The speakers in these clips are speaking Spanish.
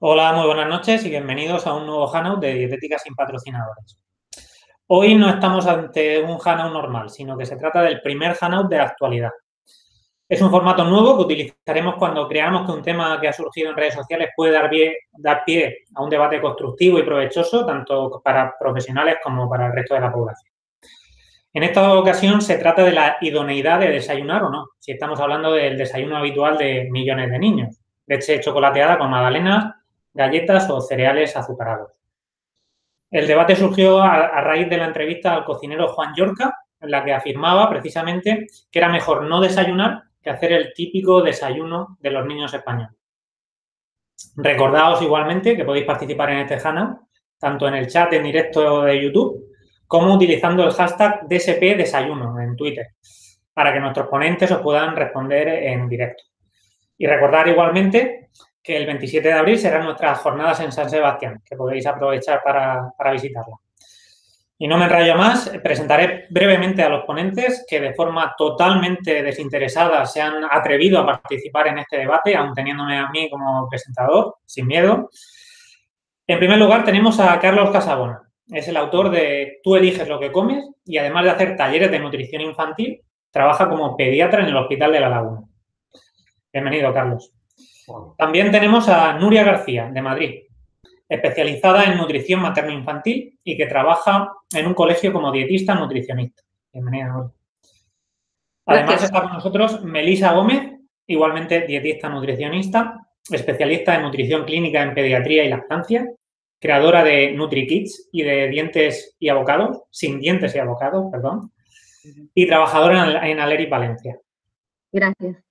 Hola, muy buenas noches y bienvenidos a un nuevo Hangout de Dietética sin patrocinadores. Hoy no estamos ante un Hangout normal, sino que se trata del primer Hangout de la actualidad. Es un formato nuevo que utilizaremos cuando creamos que un tema que ha surgido en redes sociales puede dar pie, dar pie a un debate constructivo y provechoso, tanto para profesionales como para el resto de la población. En esta ocasión se trata de la idoneidad de desayunar o no, si estamos hablando del desayuno habitual de millones de niños. Leche chocolateada con magdalenas, galletas o cereales azucarados. El debate surgió a, raíz de la entrevista al cocinero Juan Yorca, en la que afirmaba precisamente que era mejor no desayunar que hacer el típico desayuno de los niños españoles. Recordaos igualmente que podéis participar en este canal, tanto en el chat en directo de YouTube, como utilizando el hashtag DSP Desayuno en Twitter, para que nuestros ponentes os puedan responder en directo. Y recordar igualmente el 27 de abril serán nuestras jornadas en San Sebastián, que podéis aprovechar para, visitarla. Y no me enrayo más, presentaré brevemente a los ponentes que de forma totalmente desinteresada se han atrevido a participar en este debate, aun teniéndome a mí como presentador, sin miedo. En primer lugar tenemos a Carlos Casabona. Es el autor de Tú eliges lo que comes y además de hacer talleres de nutrición infantil, trabaja como pediatra en el Hospital de la Laguna. Bienvenido, Carlos. También tenemos a Nuria García, de Madrid, especializada en nutrición materno-infantil y que trabaja en un colegio como dietista nutricionista. Bienvenida, Nuria. Además está con nosotros Melisa Gómez, igualmente dietista nutricionista, especialista en nutrición clínica en pediatría y lactancia, creadora de NutriKids y de dientes y abocados, sin dientes y abocados, perdón, y trabajadora en Aleri Valencia. Gracias.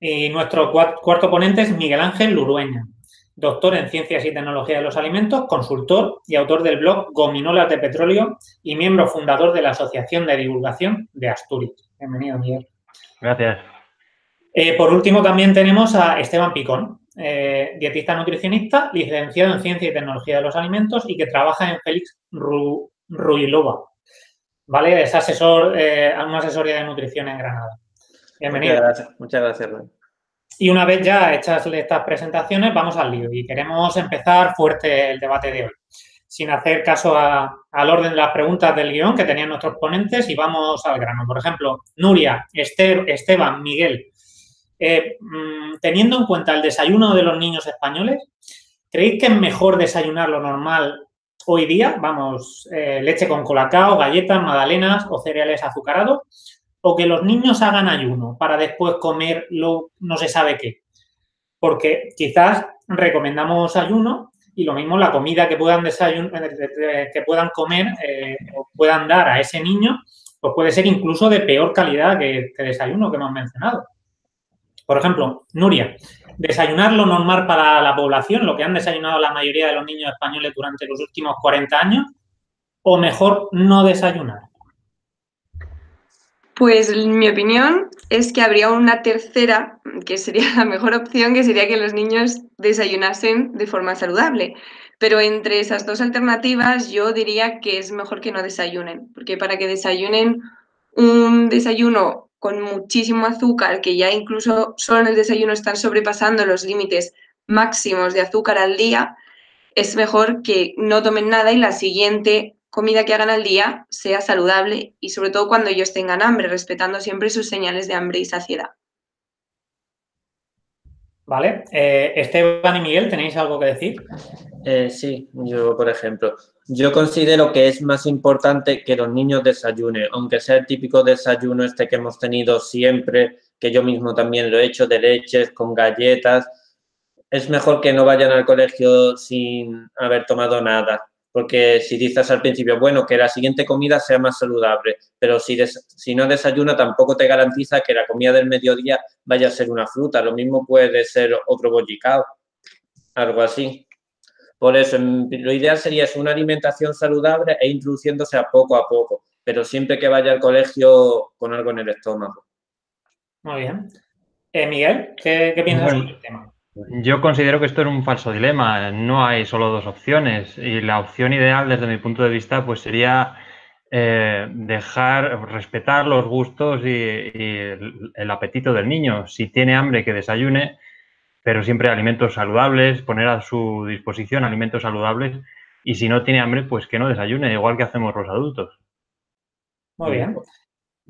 Y nuestro cuarto ponente es Miguel Ángel Lurueña, doctor en Ciencias y Tecnología de los Alimentos, consultor y autor del blog Gominolas de Petróleo y miembro fundador de la Asociación de Divulgación de Asturias. Bienvenido, Miguel. Gracias. Eh, por último, también tenemos a Esteban Picón, eh, dietista nutricionista, licenciado en Ciencia y Tecnología de los Alimentos y que trabaja en Félix Ruilova. ¿Vale? Es asesor, eh, una asesoría de nutrición en Granada. Bienvenido. Muchas gracias, muchas gracias Y una vez ya hechas estas presentaciones, vamos al lío y queremos empezar fuerte el debate de hoy. Sin hacer caso al orden de las preguntas del guion que tenían nuestros ponentes y vamos al grano. Por ejemplo, Nuria, Esther, Esteban, Miguel, eh, mm, teniendo en cuenta el desayuno de los niños españoles, ¿creéis que es mejor desayunar lo normal hoy día? Vamos, eh, leche con colacao, galletas, magdalenas o cereales azucarados o que los niños hagan ayuno para después comer lo no se sabe qué. Porque quizás recomendamos ayuno y lo mismo la comida que puedan eh, que puedan comer eh, o puedan dar a ese niño, pues puede ser incluso de peor calidad que este desayuno que hemos mencionado. Por ejemplo, Nuria, desayunar lo normal para la población, lo que han desayunado la mayoría de los niños españoles durante los últimos 40 años, o mejor no desayunar. Pues mi opinión es que habría una tercera, que sería la mejor opción, que sería que los niños desayunasen de forma saludable. Pero entre esas dos alternativas yo diría que es mejor que no desayunen, porque para que desayunen un desayuno con muchísimo azúcar, que ya incluso solo en el desayuno están sobrepasando los límites máximos de azúcar al día, es mejor que no tomen nada y la siguiente comida que hagan al día sea saludable y sobre todo cuando ellos tengan hambre, respetando siempre sus señales de hambre y saciedad. Vale. Eh, Esteban y Miguel, ¿tenéis algo que decir? Eh, sí, yo por ejemplo, yo considero que es más importante que los niños desayunen, aunque sea el típico desayuno este que hemos tenido siempre, que yo mismo también lo he hecho, de leches con galletas. Es mejor que no vayan al colegio sin haber tomado nada, porque si dices al principio, bueno, que la siguiente comida sea más saludable, pero si, si no desayuna tampoco te garantiza que la comida del mediodía vaya a ser una fruta, lo mismo puede ser otro bollicao, algo así. Por eso, lo ideal sería una alimentación saludable e introduciéndose a poco a poco, pero siempre que vaya al colegio con algo en el estómago. Muy bien. Eh, Miguel, ¿qué, piensas sobre el tema? Yo considero que esto es un falso dilema. No hay solo dos opciones y la opción ideal desde mi punto de vista pues sería eh, dejar, respetar los gustos y, el, apetito del niño. Si tiene hambre, que desayune, pero siempre alimentos saludables, poner a su disposición alimentos saludables y si no tiene hambre, pues que no desayune, igual que hacemos los adultos. Muy bien.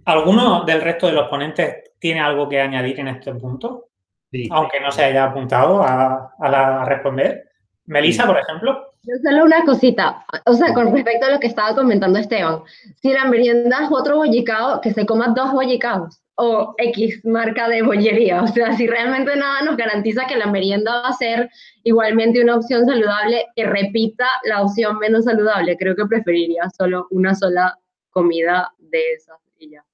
¿Alguno del resto de los ponentes tiene algo que añadir en este punto? Sí. Aunque no se haya apuntado a, a responder. Melissa, por ejemplo. Solo una cosita, o sea, con respecto a lo que estaba comentando Esteban, si la merienda es otro bollicao, que se coma dos bollicaos o X marca de bollería, o sea, si realmente nada nos garantiza que la merienda va a ser igualmente una opción saludable, que repita la opción menos saludable, creo que preferiría solo una sola comida de esas y ya.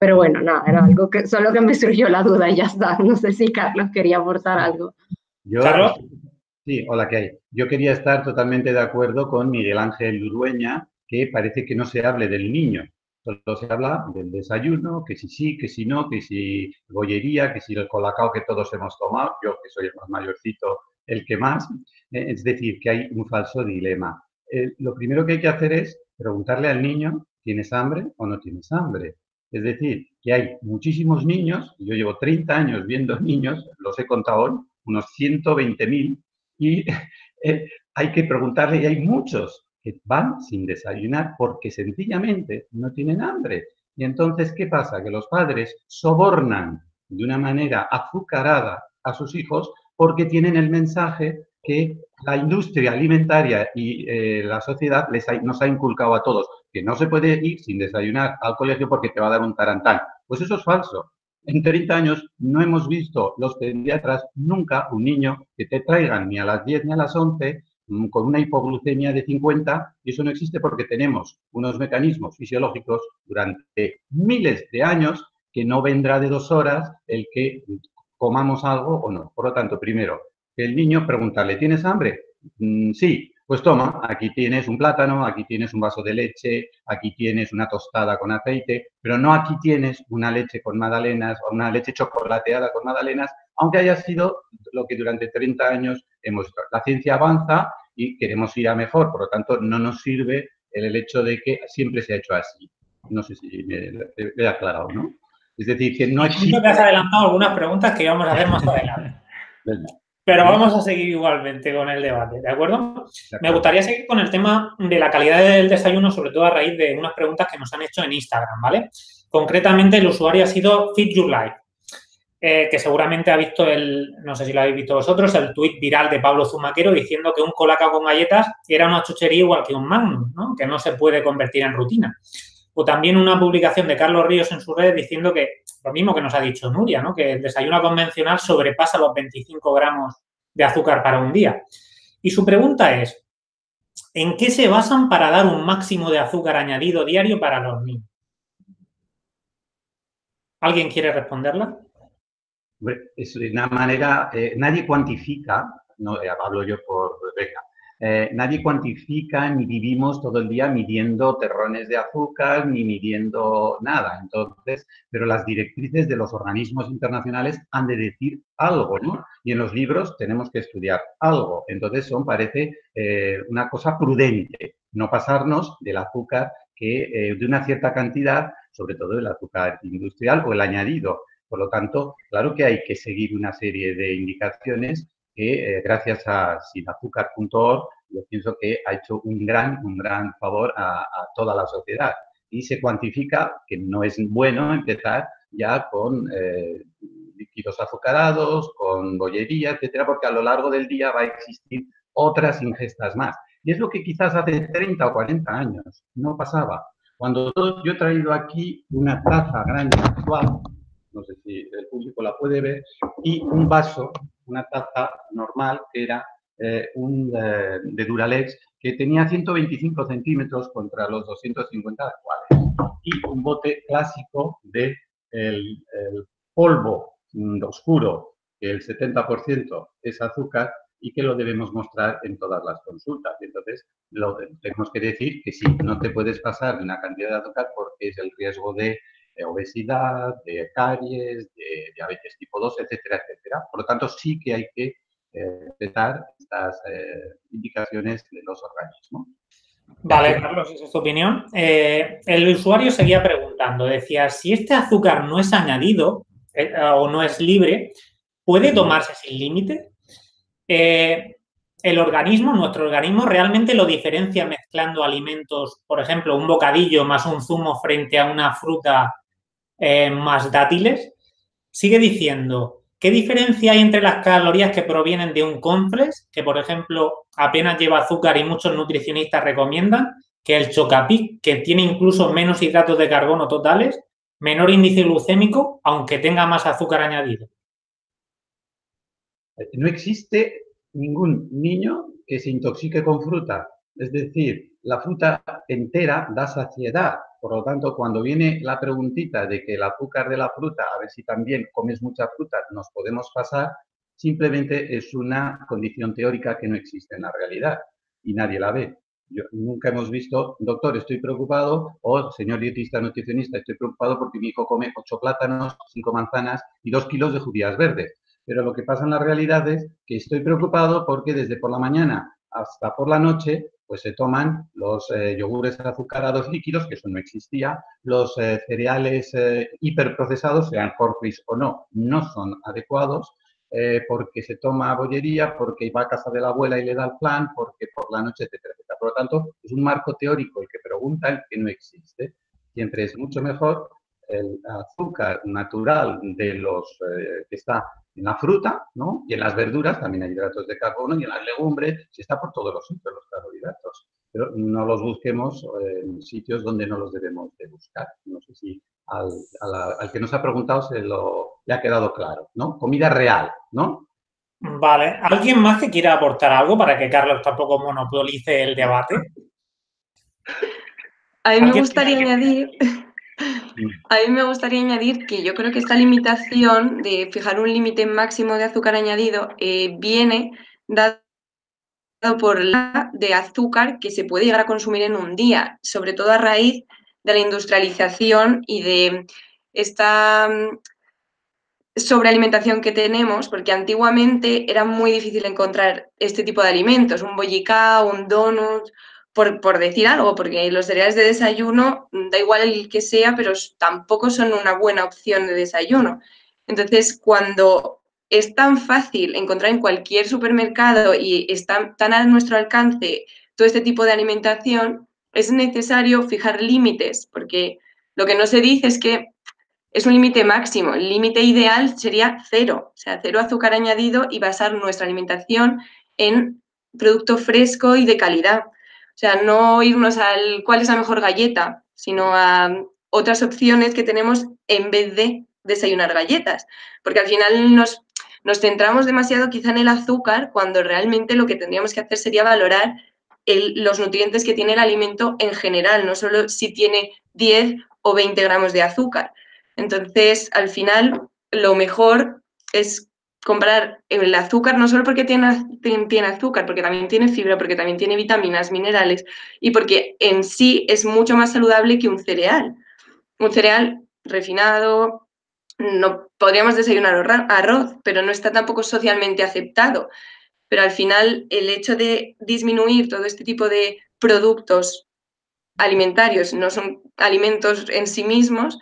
Pero bueno, nada, era algo que solo que me surgió la duda y ya está. No sé si Carlos quería aportar algo. Yo, ¿Carlos? Sí, hola, ¿qué hay? Yo quería estar totalmente de acuerdo con Miguel Ángel Urueña, que parece que no se hable del niño, solo se habla del desayuno, que si sí, que si no, que si bollería, que si el colacao que todos hemos tomado, yo que soy el más mayorcito, el que más. Eh, es decir, que hay un falso dilema. Eh, lo primero que hay que hacer es preguntarle al niño, ¿tienes hambre o no tienes hambre? Es decir, que hay muchísimos niños, yo llevo 30 años viendo niños, los he contado hoy, unos 120.000, y eh, hay que preguntarle, y hay muchos que van sin desayunar porque sencillamente no tienen hambre. Y entonces, ¿qué pasa? Que los padres sobornan de una manera azucarada a sus hijos porque tienen el mensaje que la industria alimentaria y eh, la sociedad les nos ha inculcado a todos que no se puede ir sin desayunar al colegio porque te va a dar un tarantán. Pues eso es falso. En 30 años no hemos visto los pediatras nunca un niño que te traigan ni a las 10 ni a las 11 mm, con una hipoglucemia de 50 y eso no existe porque tenemos unos mecanismos fisiológicos durante miles de años que no vendrá de dos horas el que comamos algo o no. Por lo tanto, primero, el niño preguntarle, ¿tienes hambre? Mm, sí, pues toma, aquí tienes un plátano, aquí tienes un vaso de leche, aquí tienes una tostada con aceite, pero no aquí tienes una leche con magdalenas o una leche chocolateada con magdalenas, aunque haya sido lo que durante 30 años hemos visto. La ciencia avanza y queremos ir a mejor, por lo tanto no nos sirve el hecho de que siempre se ha hecho así. No sé si me, he aclarado, ¿no? Es decir, que no existe... que has adelantado algunas preguntas que vamos a ver más adelante. Pero vamos a seguir igualmente con el debate, ¿de acuerdo? Me gustaría seguir con el tema de la calidad del desayuno, sobre todo a raíz de unas preguntas que nos han hecho en Instagram, ¿vale? Concretamente, el usuario ha sido Fit Your Life, eh, que seguramente ha visto el, no sé si lo habéis visto vosotros, el tuit viral de Pablo Zumaquero diciendo que un colacao con galletas era una chuchería igual que un magnum, ¿no? Que no se puede convertir en rutina. O también una publicación de Carlos Ríos en su red diciendo que lo mismo que nos ha dicho Nuria, ¿no? que el desayuno convencional sobrepasa los 25 gramos de azúcar para un día. Y su pregunta es, ¿en qué se basan para dar un máximo de azúcar añadido diario para los niños? ¿Alguien quiere responderla? Es una manera, eh, nadie cuantifica, no eh, hablo yo por Rebeca, eh, nadie cuantifica ni vivimos todo el día midiendo terrones de azúcar ni midiendo nada. Entonces, pero las directrices de los organismos internacionales han de decir algo, ¿no? Y en los libros tenemos que estudiar algo. Entonces, son, parece, eh, una cosa prudente, no pasarnos del azúcar que eh, de una cierta cantidad, sobre todo el azúcar industrial o el añadido. Por lo tanto, claro que hay que seguir una serie de indicaciones que eh, gracias a sinazúcar.org yo pienso que ha hecho un gran, un gran favor a, toda la sociedad. Y se cuantifica que no es bueno empezar ya con eh, líquidos azucarados, con bollería, etcétera, porque a lo largo del día va a existir otras ingestas más. Y es lo que quizás hace 30 o 40 años no pasaba. Cuando yo he traído aquí una taza grande actual, no sé si el público la puede ver, y un vaso una taza normal que era eh, un, eh, de Duralex que tenía 125 centímetros contra los 250 actuales y un bote clásico de el, polvo mm, oscuro, que el 70% es azúcar y que lo debemos mostrar en todas las consultas. Entonces, lo tenemos que decir que sí, no te puedes pasar una cantidad de azúcar porque es el riesgo de obesidad, de caries, de diabetes tipo 2, etcétera, etcétera. Por lo tanto, sí que hay que eh, respetar estas eh, indicaciones de los organismos. Vale, Carlos, esa es tu opinión. Eh, el usuario seguía preguntando, decía, si este azúcar no es añadido o no es libre, ¿puede tomarse sin límite? El organismo, nuestro organismo, realmente lo diferencia mezclando alimentos, por ejemplo, un bocadillo más un zumo frente a una fruta eh, más dátiles. Sigue diciendo, ¿qué diferencia hay entre las calorías que provienen de un complex, que por ejemplo apenas lleva azúcar y muchos nutricionistas recomiendan, que el chocapic, que tiene incluso menos hidratos de carbono totales, menor índice glucémico, aunque tenga más azúcar añadido? No existe ningún niño que se intoxique con fruta. Es decir, la fruta entera da saciedad. Por lo tanto, cuando viene la preguntita de que el azúcar de la fruta, a ver si también comes mucha fruta, nos podemos pasar, simplemente es una condición teórica que no existe en la realidad y nadie la ve. Yo, nunca hemos visto, doctor, estoy preocupado, o señor dietista nutricionista, estoy preocupado porque mi hijo come ocho plátanos, cinco manzanas y dos kilos de judías verdes. Pero lo que pasa en la realidad es que estoy preocupado porque desde por la mañana hasta por la noche, pues se toman los eh, yogures azucarados líquidos, que eso no existía, los eh, cereales eh, hiperprocesados, sean Horfris o no, no son adecuados, porque se toma bollería, porque va a casa de la abuela y le da el plan, porque por la noche, etcétera, etcétera. Por lo tanto, es un marco teórico el que preguntan que no existe. Siempre es mucho mejor el azúcar natural de los que está en la fruta, ¿no? Y en las verduras también hay hidratos de carbono y en las legumbres, si está por todos los sitios los carbohidratos. Pero no los busquemos en sitios donde no los debemos de buscar. No sé si al, que nos ha preguntado se lo le ha quedado claro, ¿no? Comida real, ¿no? Vale. ¿Alguien más que quiera aportar algo para que Carlos tampoco monopolice el debate? A mí me gustaría añadir a mí me gustaría añadir que yo creo que esta limitación de fijar un límite máximo de azúcar añadido eh, viene dado por la de azúcar que se puede llegar a consumir en un día, sobre todo a raíz de la industrialización y de esta mm, sobrealimentación que tenemos, porque antiguamente era muy difícil encontrar este tipo de alimentos, un bollicao, un donut, por, decir algo, porque los cereales de desayuno, da igual el que sea, pero tampoco son una buena opción de desayuno. Entonces, cuando es tan fácil encontrar en cualquier supermercado y está tan a nuestro alcance todo este tipo de alimentación, es necesario fijar límites, porque lo que no se dice es que es un límite máximo. El límite ideal sería cero, o sea, cero azúcar añadido y basar nuestra alimentación en producto fresco y de calidad. Sea, no irnos al cuál es la mejor galleta, sino a otras opciones que tenemos en vez de desayunar galletas. Porque al final nos, nos centramos demasiado quizá en el azúcar cuando realmente lo que tendríamos que hacer sería valorar los nutrientes que tiene el alimento en general, no solo si tiene 10 o 20 gramos de azúcar. Entonces, al final, lo mejor es comprar el azúcar no solo porque tiene, tiene azúcar, porque también tiene fibra, porque también tiene vitaminas, minerales y porque en sí es mucho más saludable que un cereal. Un cereal refinado, no podríamos desayunar arroz, pero no está tampoco socialmente aceptado. Pero al final el hecho de disminuir todo este tipo de productos alimentarios, no son alimentos en sí mismos,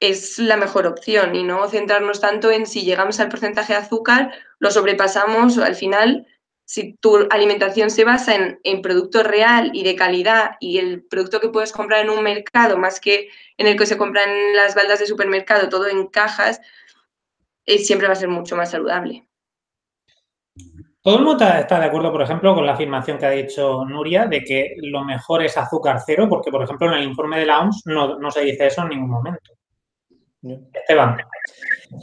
es la mejor opción y no centrarnos tanto en si llegamos al porcentaje de azúcar, lo sobrepasamos al final. Si tu alimentación se basa en, en producto real y de calidad y el producto que puedes comprar en un mercado más que en el que se compran las baldas de supermercado, todo en cajas, eh, siempre va a ser mucho más saludable. Todo el mundo está de acuerdo, por ejemplo, con la afirmación que ha dicho Nuria de que lo mejor es azúcar cero, porque, por ejemplo, en el informe de la OMS no, no se dice eso en ningún momento. Esteban.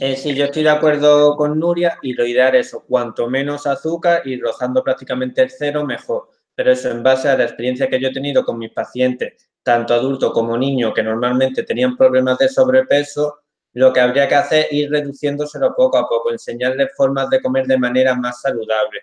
Eh, sí, yo estoy de acuerdo con Nuria y lo ideal es eso, cuanto menos azúcar y rozando prácticamente el cero, mejor. Pero eso en base a la experiencia que yo he tenido con mis pacientes, tanto adultos como niños, que normalmente tenían problemas de sobrepeso, lo que habría que hacer es ir reduciéndoselo poco a poco, enseñarles formas de comer de manera más saludable.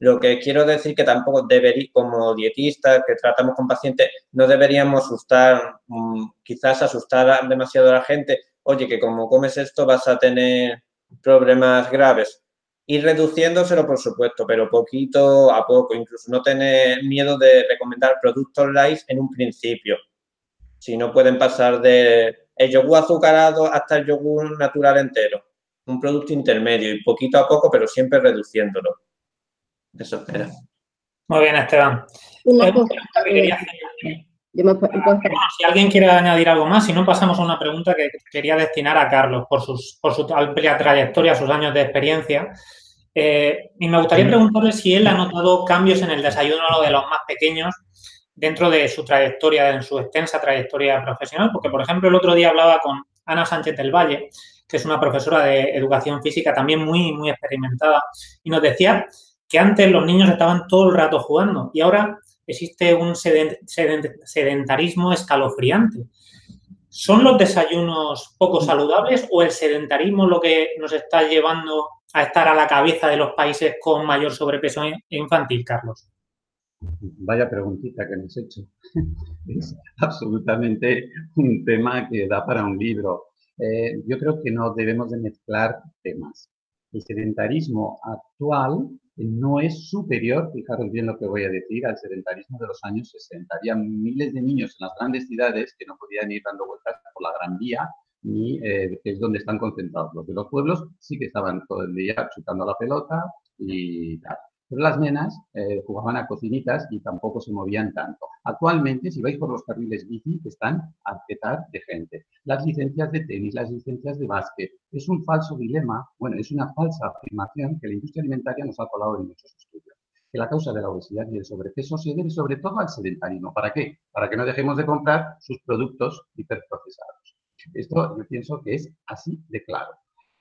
Lo que quiero decir que tampoco debería, como dietistas que tratamos con pacientes, no deberíamos asustar, mm, quizás asustar demasiado a la gente, oye, que como comes esto vas a tener problemas graves. Ir reduciéndoselo, por supuesto, pero poquito a poco. Incluso no tener miedo de recomendar productos light en un principio. Si no pueden pasar de el yogur azucarado hasta el yogur natural entero. un producto intermedio y poquito a poco, pero siempre reduciéndolo. Eso espera. Muy bien, Esteban. Una Eh, cosa, yo me puedo- puedo esperar. Bueno, si alguien quiere añadir algo más, si no, pasamos a una pregunta que quería destinar a Carlos por, sus, por su amplia trayectoria, sus años de experiencia. Eh, y me gustaría preguntarle si él ha notado cambios en el desayuno de los más pequeños dentro de su trayectoria, en su extensa trayectoria profesional, porque, por ejemplo, el otro día hablaba con Ana Sánchez del Valle, que es una profesora de educación física también muy, muy experimentada, y nos decía que antes los niños estaban todo el rato jugando y ahora existe un seden- seden- sedentarismo escalofriante. ¿Son los desayunos poco saludables o el sedentarismo lo que nos está llevando a estar a la cabeza de los países con mayor sobrepeso infantil, Carlos? Vaya preguntita que me has hecho. Es absolutamente un tema que da para un libro. Eh, yo creo que no debemos de mezclar temas. El sedentarismo actual no es superior, fijaros bien lo que voy a decir, al sedentarismo de los años 60. Había miles de niños en las grandes ciudades que no podían ir dando vueltas por la Gran Vía, ni eh, es donde están concentrados. Los de los pueblos sí que estaban todo el día chutando la pelota y tal. Pero las nenas eh, jugaban a cocinitas y tampoco se movían tanto. Actualmente, si vais por los carriles bici, están a petar de gente. Las licencias de tenis, las licencias de básquet. Es un falso dilema, bueno, es una falsa afirmación que la industria alimentaria nos ha colado en muchos estudios. Que la causa de la obesidad y el sobrepeso se debe sobre todo al sedentarismo. ¿Para qué? Para que no dejemos de comprar sus productos hiperprocesados. Esto yo pienso que es así de claro.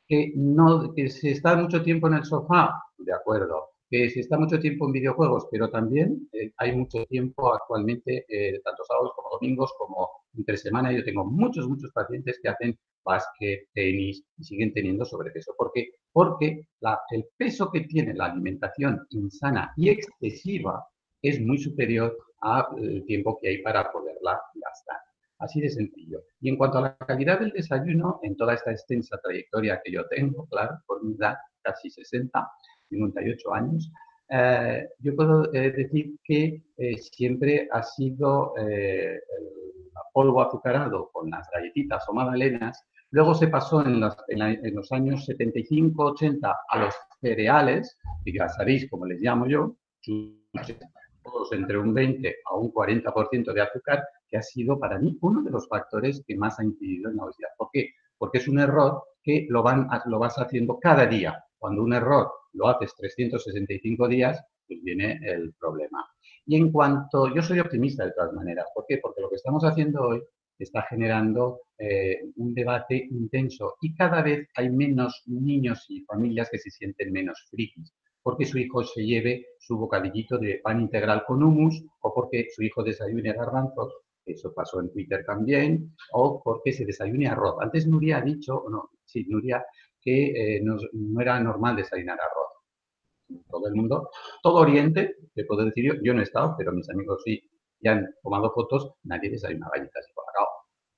Que, no, que se está mucho tiempo en el sofá, de acuerdo que se está mucho tiempo en videojuegos, pero también eh, hay mucho tiempo actualmente, eh, tanto sábados como domingos, como entre semana. Yo tengo muchos, muchos pacientes que hacen básquet, tenis y siguen teniendo sobrepeso. ¿Por qué? Porque el peso que tiene la alimentación insana y excesiva es muy superior al tiempo que hay para poderla gastar. Así de sencillo. Y en cuanto a la calidad del desayuno, en toda esta extensa trayectoria que yo tengo, claro, por mi edad, casi 60, 58 años, eh, yo puedo eh, decir que eh, siempre ha sido el polvo azucarado con las galletitas o magdalenas. Luego se pasó en en, la, en los años 75-80 a los cereales, que ya sabéis cómo les llamo yo, todos entre un 20 a un 40% de azúcar, que ha sido para mí uno de los factores que más ha incidido en la obesidad. ¿Por qué? Porque es un error que lo, van, lo vas haciendo cada día. Cuando un error lo haces 365 días, pues viene el problema. Y en cuanto, yo soy optimista de todas maneras, ¿por qué? Porque lo que estamos haciendo hoy está generando eh, un debate intenso y cada vez hay menos niños y familias que se sienten menos frikis, porque su hijo se lleve su bocadillito de pan integral con humus o porque su hijo desayune garbanzos, eso pasó en Twitter también, o porque se desayune arroz. Antes Nuria ha dicho, no, sí, Nuria, que eh, no, era normal desayunar arroz. Todo el mundo, todo Oriente, te puedo decir yo, yo no he estado, pero mis amigos sí, ya han tomado fotos, nadie desayuna galletas y colacao.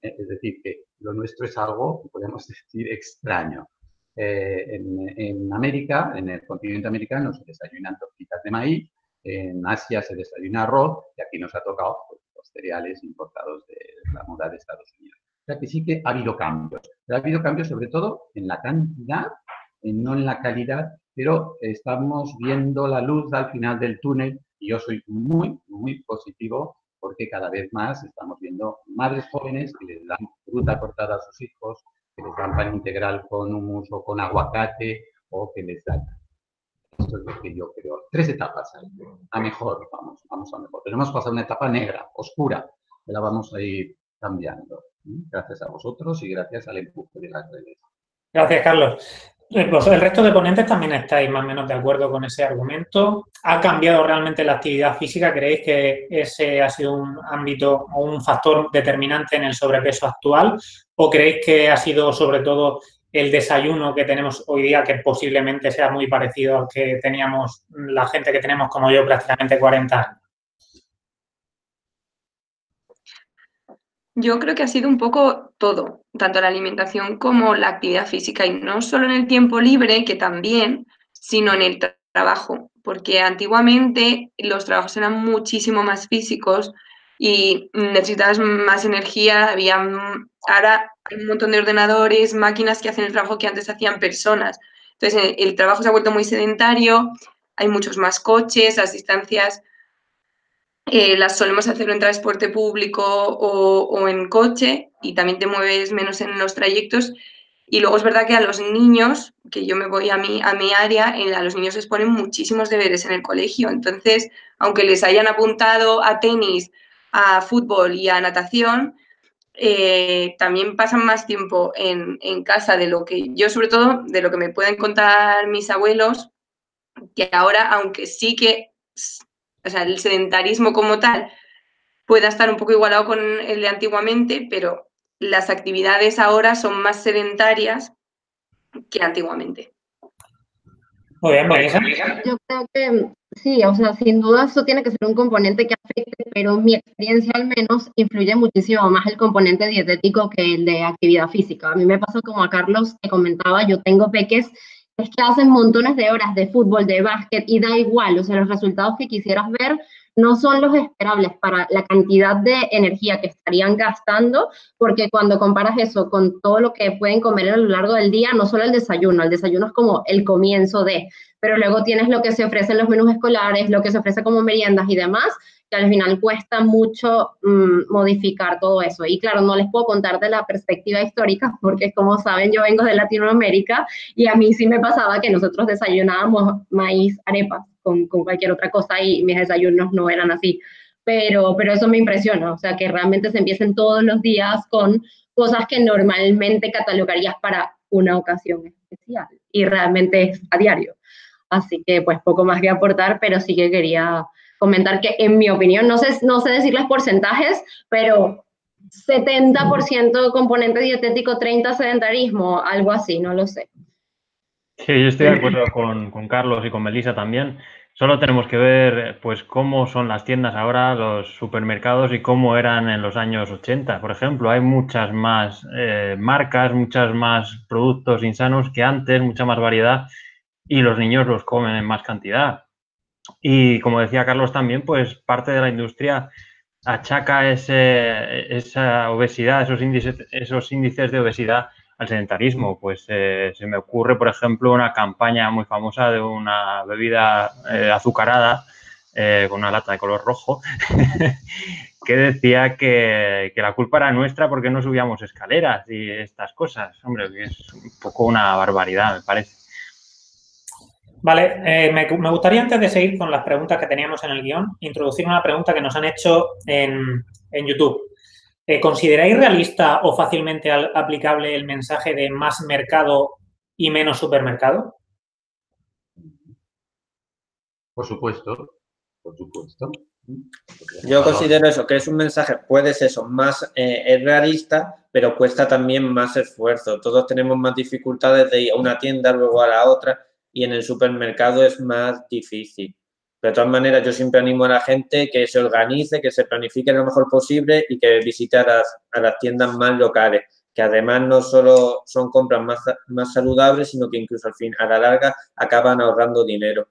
¿eh? Es decir, que lo nuestro es algo, podemos decir, extraño. Eh, en, en, América, en el continente americano, se desayunan tortitas de maíz, en Asia se desayuna arroz, y aquí nos ha tocado pues, los cereales importados de la moda de Estados Unidos. O sea que sí que ha habido cambios. Pero ha habido cambios sobre todo en la cantidad, no en la calidad, pero estamos viendo la luz al final del túnel y yo soy muy, muy positivo porque cada vez más estamos viendo madres jóvenes que les dan fruta cortada a sus hijos, que les dan pan integral con humus o con aguacate o que les dan. Esto es lo que yo creo. Tres etapas. A mejor, vamos, vamos a mejor. Tenemos que pasar una etapa negra, oscura, que la vamos a ir cambiando. Gracias a vosotros y gracias al empuje de las redes. Gracias, Carlos. El resto de ponentes también estáis más o menos de acuerdo con ese argumento. ¿Ha cambiado realmente la actividad física? ¿Creéis que ese ha sido un ámbito o un factor determinante en el sobrepeso actual? ¿O creéis que ha sido sobre todo el desayuno que tenemos hoy día, que posiblemente sea muy parecido al que teníamos la gente que tenemos como yo prácticamente 40 años? Yo creo que ha sido un poco todo, tanto la alimentación como la actividad física, y no solo en el tiempo libre, que también, sino en el tra trabajo, porque antiguamente los trabajos eran muchísimo más físicos y necesitabas más energía, había, ahora hay un montón de ordenadores, máquinas que hacen el trabajo que antes hacían personas. Entonces, el trabajo se ha vuelto muy sedentario, hay muchos más coches, las distancias eh, las solemos hacer en transporte público o, en coche y también te mueves menos en los trayectos. Y luego es verdad que a los niños, que yo me voy a mi, a mi área, a los niños les ponen muchísimos deberes en el colegio. Entonces, aunque les hayan apuntado a tenis, a fútbol y a natación, eh, también pasan más tiempo en, en, casa de lo que yo, sobre todo, de lo que me pueden contar mis abuelos, que ahora, aunque sí que o sea, el sedentarismo como tal pueda estar un poco igualado con el de antiguamente, pero las actividades ahora son más sedentarias que antiguamente. Muy bien, Yo creo que sí, o sea, sin duda eso tiene que ser un componente que afecte, pero mi experiencia al menos influye muchísimo más el componente dietético que el de actividad física. A mí me pasó como a Carlos que comentaba, yo tengo peques es que hacen montones de horas de fútbol, de básquet y da igual, o sea, los resultados que quisieras ver no son los esperables para la cantidad de energía que estarían gastando, porque cuando comparas eso con todo lo que pueden comer a lo largo del día, no solo el desayuno, el desayuno es como el comienzo de, pero luego tienes lo que se ofrece en los menús escolares, lo que se ofrece como meriendas y demás, que al final cuesta mucho mm, modificar todo eso. Y claro, no les puedo contar de la perspectiva histórica, porque como saben, yo vengo de Latinoamérica y a mí sí me pasaba que nosotros desayunábamos maíz, arepas con, con cualquier otra cosa y mis desayunos no eran así. Pero, pero eso me impresiona, o sea, que realmente se empiecen todos los días con cosas que normalmente catalogarías para una ocasión especial y realmente es a diario. Así que pues poco más que aportar, pero sí que quería comentar que en mi opinión, no sé, no sé decir los porcentajes, pero 70% componente dietético, 30% sedentarismo, algo así, no lo sé. Sí, yo estoy de acuerdo con, con, Carlos y con Melissa también. Solo tenemos que ver pues cómo son las tiendas ahora, los supermercados y cómo eran en los años 80. Por ejemplo, hay muchas más eh, marcas, muchas más productos insanos que antes, mucha más variedad y los niños los comen en más cantidad. Y como decía Carlos también, pues parte de la industria achaca ese, esa obesidad, esos índices, esos índices de obesidad al sedentarismo. Pues eh, se me ocurre, por ejemplo, una campaña muy famosa de una bebida eh, azucarada eh, con una lata de color rojo que decía que, que, la culpa era nuestra porque no subíamos escaleras y estas cosas. Hombre, es un poco una barbaridad, me parece. Vale, eh, me, gustaría antes de seguir con las preguntas que teníamos en el guion, introducir una pregunta que nos han hecho en, YouTube. Eh, ¿Consideráis realista o fácilmente aplicable el mensaje de más mercado y menos supermercado? Por supuesto, por supuesto. Yo considero eso, que es un mensaje, puede ser eso, más eh, es realista, pero cuesta también más esfuerzo. Todos tenemos más dificultades de ir a una tienda, luego a la otra, y en el supermercado es más difícil. de todas maneras, yo siempre animo a la gente que se organice, que se planifique lo mejor posible y que visite a las, tiendas más locales, que además no solo son compras más, más saludables, sino que incluso al fin, a la larga, acaban ahorrando dinero.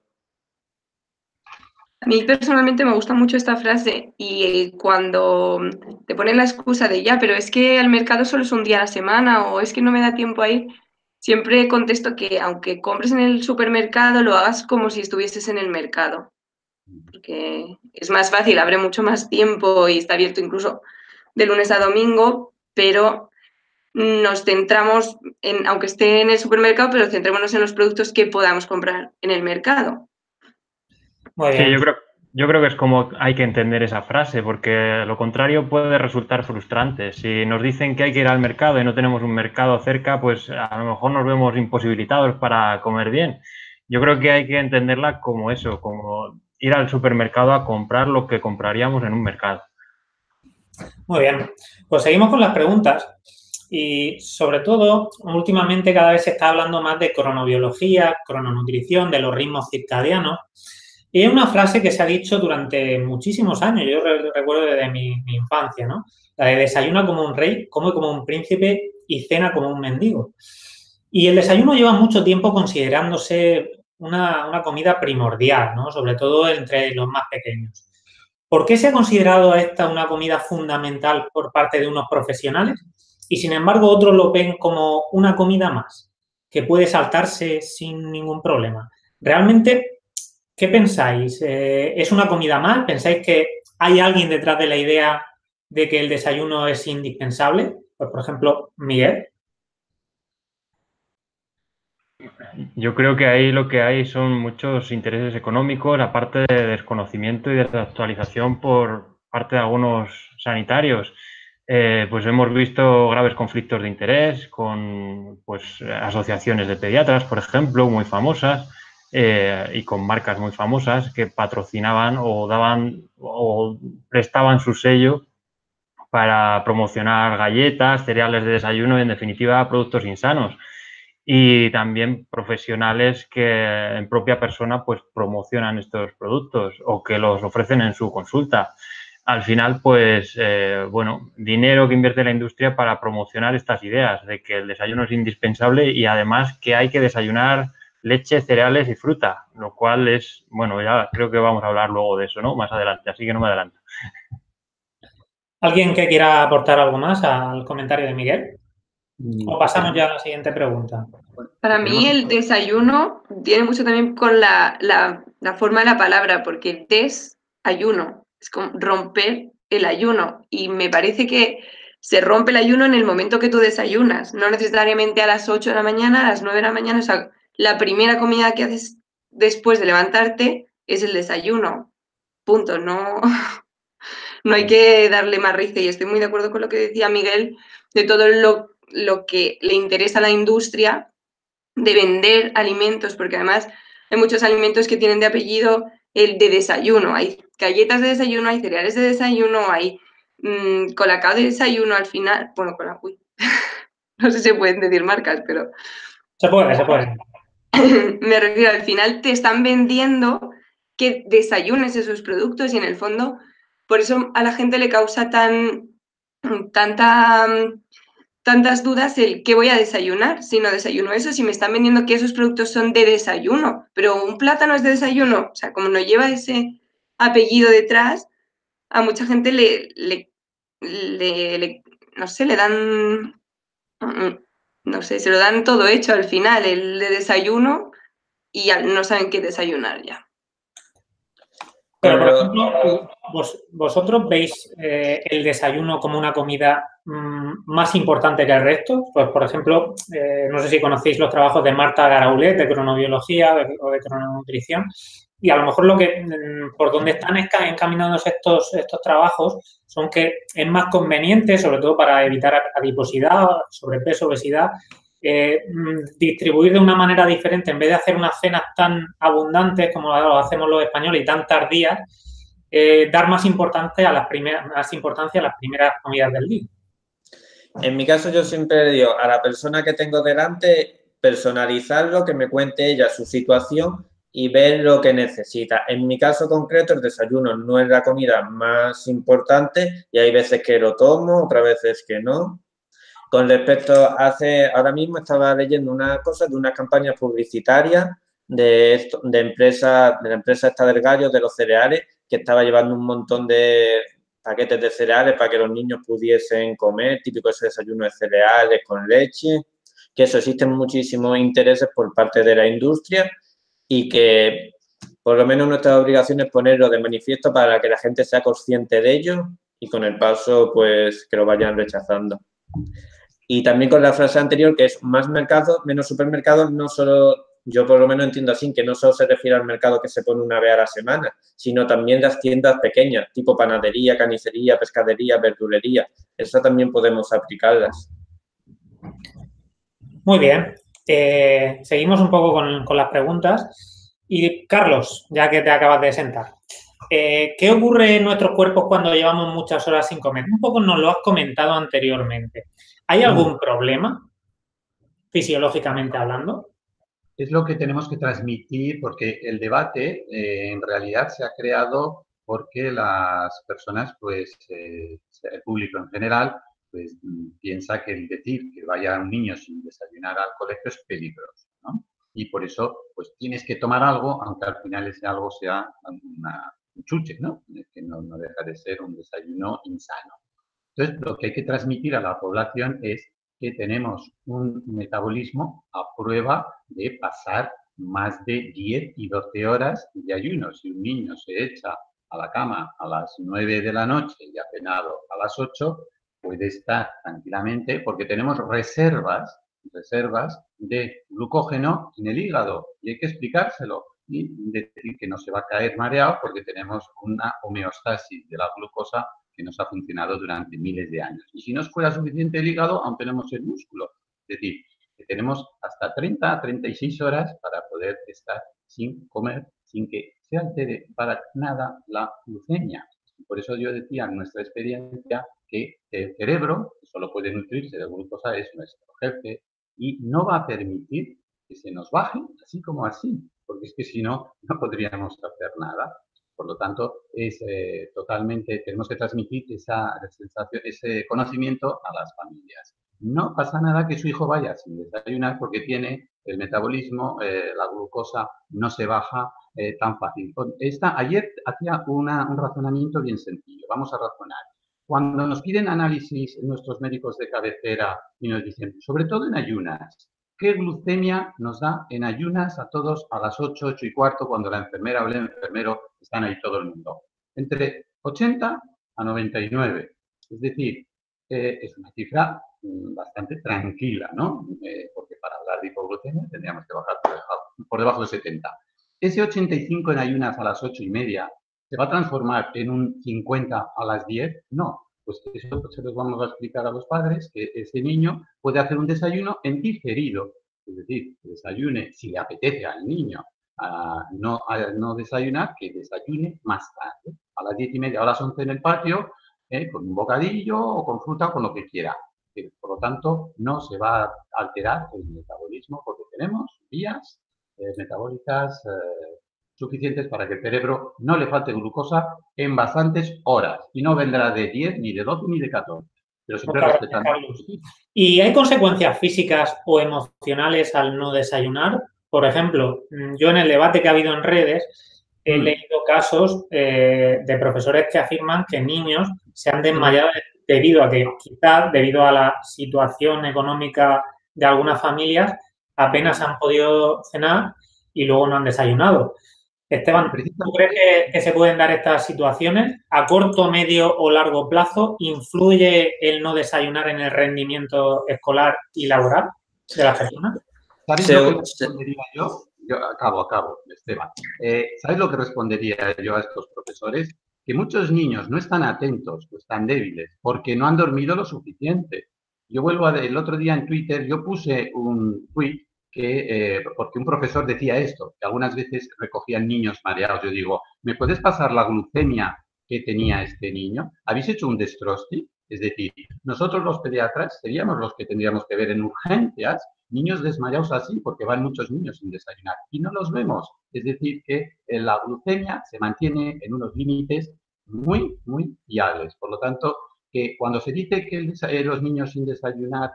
A mí personalmente me gusta mucho esta frase y cuando te ponen la excusa de ya, pero es que el mercado solo es un día a la semana o es que no me da tiempo a ir, siempre contesto que aunque compres en el supermercado, lo hagas como si estuvieses en el mercado. Porque es más fácil, abre mucho más tiempo y está abierto incluso de lunes a domingo, pero nos centramos en, aunque esté en el supermercado, pero centrémonos en los productos que podamos comprar en el mercado. Sí, yo creo, yo creo que es como hay que entender esa frase, porque lo contrario puede resultar frustrante. Si nos dicen que hay que ir al mercado y no tenemos un mercado cerca, pues a lo mejor nos vemos imposibilitados para comer bien. Yo creo que hay que entenderla como eso, como ir al supermercado a comprar lo que compraríamos en un mercado. Muy bien, pues seguimos con las preguntas. Y sobre todo, últimamente cada vez se está hablando más de cronobiología, crononutrición, de los ritmos circadianos. Y es una frase que se ha dicho durante muchísimos años, yo recuerdo desde mi, infancia, ¿no? La de desayuna como un rey, come como un príncipe y cena como un mendigo. Y el desayuno lleva mucho tiempo considerándose una, una, comida primordial, ¿no? Sobre todo entre los más pequeños. ¿Por qué se ha considerado esta una comida fundamental por parte de unos profesionales? y sin embargo otros lo ven como una comida más, que puede saltarse sin ningún problema. Realmente, ¿qué pensáis? Eh, ¿Es una comida más? ¿Pensáis que hay alguien detrás de la idea de que el desayuno es indispensable? Pues, por ejemplo, Miguel. Yo creo que ahí lo que hay son muchos intereses económicos, aparte de desconocimiento y desactualización por parte de algunos sanitarios. Eh, pues hemos visto graves conflictos de interés con pues, asociaciones de pediatras, por ejemplo, muy famosas, eh, y con marcas muy famosas que patrocinaban o daban o prestaban su sello para promocionar galletas, cereales de desayuno, en definitiva, productos insanos y también profesionales que en propia persona pues promocionan estos productos o que los ofrecen en su consulta. Al final, pues, eh, bueno, dinero que invierte la industria para promocionar estas ideas de que el desayuno es indispensable y además que hay que desayunar leche, cereales y fruta, lo cual es, bueno, ya creo que vamos a hablar luego de eso, ¿no? Más adelante, así que no me adelanto. ¿Alguien que quiera aportar algo más al comentario de Miguel? Mm, o pasamos ya a la siguiente pregunta. Para mí el desayuno tiene mucho también con la, forma de la palabra, porque desayuno es como romper el ayuno y me parece que se rompe el ayuno en el momento que tú desayunas, no necesariamente a las 8 de la mañana, a las 9 de la mañana, o sea, la primera comida que haces después de levantarte es el desayuno. Punto, no, no hay que darle más risa y estoy muy de acuerdo con lo que decía Miguel de todo lo lo que le interesa a la industria de vender alimentos, porque además hay muchos alimentos que tienen de apellido el de desayuno. Hay galletas de desayuno, hay cereales de desayuno, hay mmm, colacao de desayuno al final. Bueno, con no sé si pueden decir marcas, pero... Se puede, se puede. Me refiero, al final te están vendiendo que desayunes esos productos y en el fondo, por eso a la gente le causa tan, tanta tantas dudas el qué voy a desayunar, si no desayuno eso, si me están vendiendo que esos productos son de desayuno, pero un plátano es de desayuno, o sea, como no lleva ese apellido detrás, a mucha gente le, le, no sé, le dan, mm, no sé, se lo dan todo hecho al final, el de desayuno, y ya no saben qué desayunar ya. Pero, por ejemplo, vosotros veis eh, el desayuno como una comida Mm, más importante que el resto. Pues, por ejemplo, eh, no sé si conocéis los trabajos de Marta Garaulet de cronobiología o de crononutrición. Y a lo mejor lo que mm, por donde están encaminados estos, estos trabajos son que es más conveniente, sobre todo para evitar adiposidad, sobrepeso, obesidad, eh, mm, distribuir de una manera diferente, en vez de hacer unas cenas tan abundantes como lo hacemos los españoles y tan tardías, eh, dar más importancia a las primeras, más importancia a las primeras comidas del día. En mi caso yo siempre digo a la persona que tengo delante personalizarlo, que me cuente ella su situación y ver lo que necesita. En mi caso concreto el desayuno no es la comida más importante y hay veces que lo tomo, otras veces que no. Con respecto hace, ahora mismo estaba leyendo una cosa de una campaña publicitaria de, de, empresa, de la empresa esta del gallo de los cereales que estaba llevando un montón de, paquetes de cereales para que los niños pudiesen comer, típico ese desayuno de cereales con leche, que eso existen muchísimos intereses por parte de la industria y que por lo menos nuestra obligación es ponerlo de manifiesto para que la gente sea consciente de ello y con el paso pues que lo vayan rechazando. Y también con la frase anterior que es más mercado, menos supermercados, no solo yo por lo menos entiendo así, que no solo se refiere al mercado que se pone una vez a la semana, sino también las tiendas pequeñas, tipo panadería, canicería, pescadería, verdulería. Esas también podemos aplicarlas. Muy bien. Eh, seguimos un poco con, las preguntas. Y Carlos, ya que te acabas de sentar, eh, ¿qué ocurre en nuestros cuerpos cuando llevamos muchas horas sin comer? Un poco nos lo has comentado anteriormente. ¿Hay mm. algún problema fisiológicamente hablando? es lo que tenemos que transmitir porque el debate eh, en realidad se ha creado porque las personas, pues eh, el público en general, pues piensa que el decir que vaya un niño sin desayunar al colegio es peligroso, ¿no? Y por eso, pues tienes que tomar algo, aunque al final ese algo sea una, un chuche, ¿no? Que no, no deja de ser un desayuno insano. Entonces, lo que hay que transmitir a la población es que tenemos un metabolismo a prueba de pasar más de 10 y 12 horas de ayuno. Si un niño se echa a la cama a las 9 de la noche y ha cenado a las 8, puede estar tranquilamente porque tenemos reservas, reservas de glucógeno en el hígado y hay que explicárselo y decir que no se va a caer mareado porque tenemos una homeostasis de la glucosa que nos ha funcionado durante miles de años. Y si no fuera suficiente el hígado, aún tenemos el músculo. Es decir, que tenemos hasta 30 a 36 horas para poder estar sin comer, sin que se altere para nada la glucemia. Por eso yo decía nuestra experiencia que el cerebro, que solo puede nutrirse de glucosa, es nuestro jefe y no va a permitir que se nos baje así como así, porque es que si no, no podríamos hacer nada. Por lo tanto, es eh, totalmente, tenemos que transmitir esa sensación, ese conocimiento a las familias. No pasa nada que su hijo vaya sin desayunar porque tiene el metabolismo, eh, la glucosa no se baja eh, tan fácil. Esta, ayer hacía un razonamiento bien sencillo. Vamos a razonar. Cuando nos piden análisis nuestros médicos de cabecera y nos dicen, sobre todo en ayunas, ¿qué glucemia nos da en ayunas a todos a las 8, 8 y cuarto cuando la enfermera o el enfermero están ahí todo el mundo? Entre 80 a 99. Es decir, eh, es una cifra mm, bastante tranquila, ¿no? Eh, porque para hablar de hipoglucemia tendríamos que bajar por debajo, de 70. Ese 85 en ayunas a las 8 y media ¿Se va a transformar en un 50 a las 10? No. Pues eso se los vamos a explicar a los padres, que ese niño puede hacer un desayuno en diferido. Es decir, que desayune, si le apetece al niño a no, no desayunar, que desayune más tarde, a las 10 y media, a las 11 en el patio, eh, con un bocadillo o con fruta o con lo que quiera. Por lo tanto, no se va a alterar el metabolismo porque tenemos vías eh, metabólicas eh, suficientes para que el cerebro no le falte glucosa en bastantes horas y no vendrá de 10, ni de 12, ni de 14. Pero siempre respetando. ¿Y hay consecuencias físicas o emocionales al no desayunar? Por ejemplo, yo en el debate que ha habido en redes he mm. leído casos eh, de profesores que afirman que niños se han desmayado debido a que quizás debido a la situación económica de algunas familias apenas han podido cenar y luego no han desayunado. Esteban, ¿tú crees que, se pueden dar estas situaciones? ¿A corto, medio o largo plazo influye el no desayunar en el rendimiento escolar y laboral de las personas? ¿Sabes lo que respondería yo? yo acabo, acabo, Esteban. Eh, ¿Sabes lo que respondería yo a estos profesores? Que muchos niños no están atentos o están débiles porque no han dormido lo suficiente. Yo vuelvo a... El otro día en Twitter yo puse un tweet que, eh, porque un profesor decía esto, que algunas veces recogían niños mareados. Yo digo, ¿me puedes pasar la glucemia que tenía este niño? ¿Habéis hecho un destrosti? Es decir, nosotros los pediatras seríamos los que tendríamos que ver en urgencias niños desmayados así, porque van muchos niños sin desayunar y no los vemos. Es decir, que eh, la glucemia se mantiene en unos límites muy, muy viables. Por lo tanto, que cuando se dice que eh, los niños sin desayunar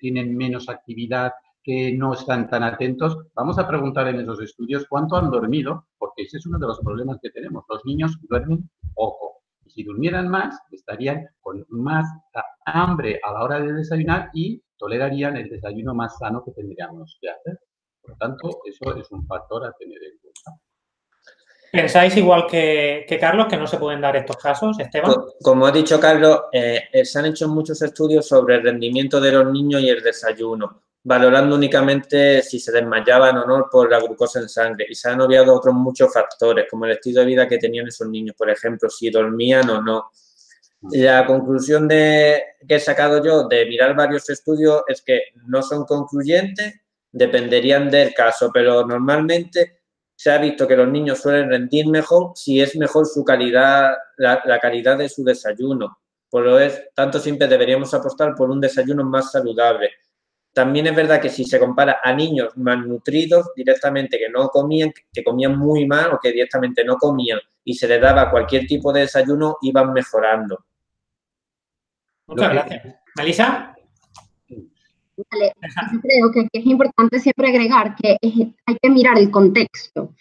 tienen menos actividad, que no están tan atentos, vamos a preguntar en esos estudios cuánto han dormido, porque ese es uno de los problemas que tenemos. Los niños duermen poco. Y si durmieran más, estarían con más hambre a la hora de desayunar y tolerarían el desayuno más sano que tendríamos que hacer. Por lo tanto, eso es un factor a tener en cuenta. ¿Pensáis igual que, Carlos que no se pueden dar estos casos, Esteban? Como ha dicho Carlos, eh, eh, se han hecho muchos estudios sobre el rendimiento de los niños y el desayuno valorando únicamente si se desmayaban o no por la glucosa en sangre. Y se han obviado otros muchos factores, como el estilo de vida que tenían esos niños, por ejemplo, si dormían o no. La conclusión de, que he sacado yo de mirar varios estudios es que no son concluyentes, dependerían del caso, pero normalmente se ha visto que los niños suelen rendir mejor si es mejor su calidad, la, la calidad de su desayuno. Por lo es, tanto siempre deberíamos apostar por un desayuno más saludable también es verdad que si se compara a niños malnutridos directamente que no comían, que comían muy mal o que directamente no comían y se les daba cualquier tipo de desayuno, iban mejorando. Muchas gracias. Melissa. Vale, yo creo que, es importante siempre agregar que hay que mirar el contexto.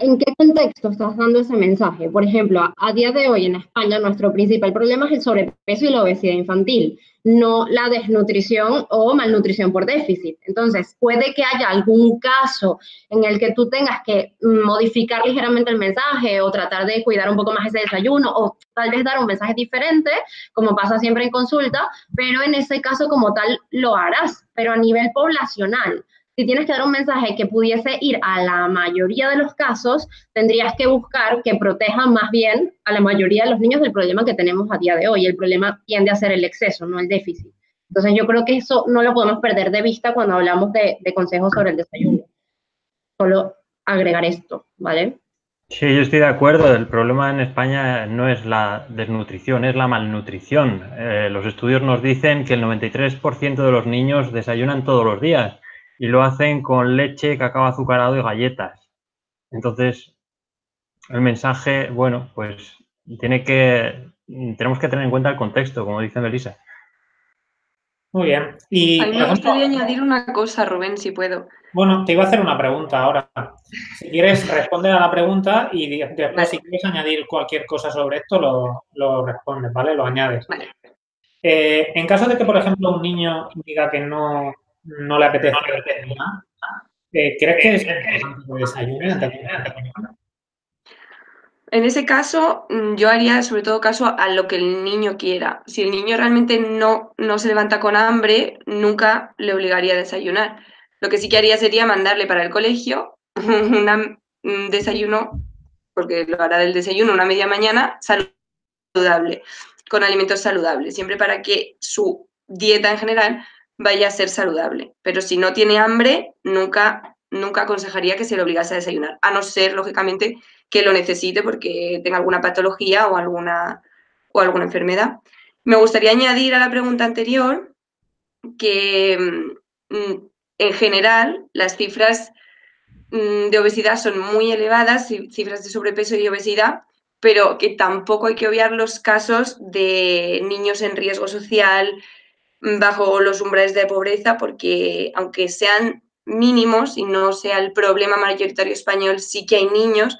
¿En qué contexto estás dando ese mensaje? Por ejemplo, a, día de hoy en España nuestro principal problema es el sobrepeso y la obesidad infantil, no la desnutrición o malnutrición por déficit. Entonces, puede que haya algún caso en el que tú tengas que modificar ligeramente el mensaje o tratar de cuidar un poco más ese desayuno o tal vez dar un mensaje diferente, como pasa siempre en consulta, pero en ese caso como tal lo harás, pero a nivel poblacional si tienes que dar un mensaje que pudiese ir a la mayoría de los casos, tendrías que buscar que proteja más bien a la mayoría de los niños del problema que tenemos a día de hoy. El problema tiende a ser el exceso, no el déficit. Entonces yo creo que eso no lo podemos perder de vista cuando hablamos de, consejos sobre el desayuno. Solo agregar esto, ¿vale? Sí, yo estoy de acuerdo. El problema en España no es la desnutrición, es la malnutrición. Eh, los estudios nos dicen que el 93% de los niños desayunan todos los días y lo hacen con leche, cacao azucarado y galletas. Entonces, el mensaje, bueno, pues tiene que, tenemos que tener en cuenta el contexto, como dice Melissa. Muy bien. Y, a mí me gustaría añadir una cosa, Rubén, si puedo. Bueno, te iba a hacer una pregunta ahora. Si quieres responder a la pregunta y después si quieres añadir cualquier cosa sobre esto, lo, lo respondes, ¿vale? Lo añades. Vale. Eh, en caso de que, por ejemplo, un niño diga que no, no le apetece eh, ¿Crees que es importante En ese caso, mm, yo haría sobre todo caso a lo que el niño quiera. Si el niño realmente no, no se levanta con hambre, nunca le obligaría a desayunar. Lo que sí que haría sería mandarle para el colegio un desayuno, porque lo hará del desayuno una media mañana, saludable, con alimentos saludables, siempre para que su dieta en general vaya a ser saludable. Pero si no tiene hambre, nunca, nunca aconsejaría que se le obligase a desayunar, a no ser, lógicamente, que lo necesite porque tenga alguna patología o alguna, o alguna enfermedad. Me gustaría añadir a la pregunta anterior que mm, en general las cifras mm, de obesidad son muy elevadas, cifras de sobrepeso y obesidad, pero que tampoco hay que obviar los casos de niños en riesgo social, bajo los umbrales de pobreza porque aunque sean mínimos y no sea el problema mayoritario español, sí que hay niños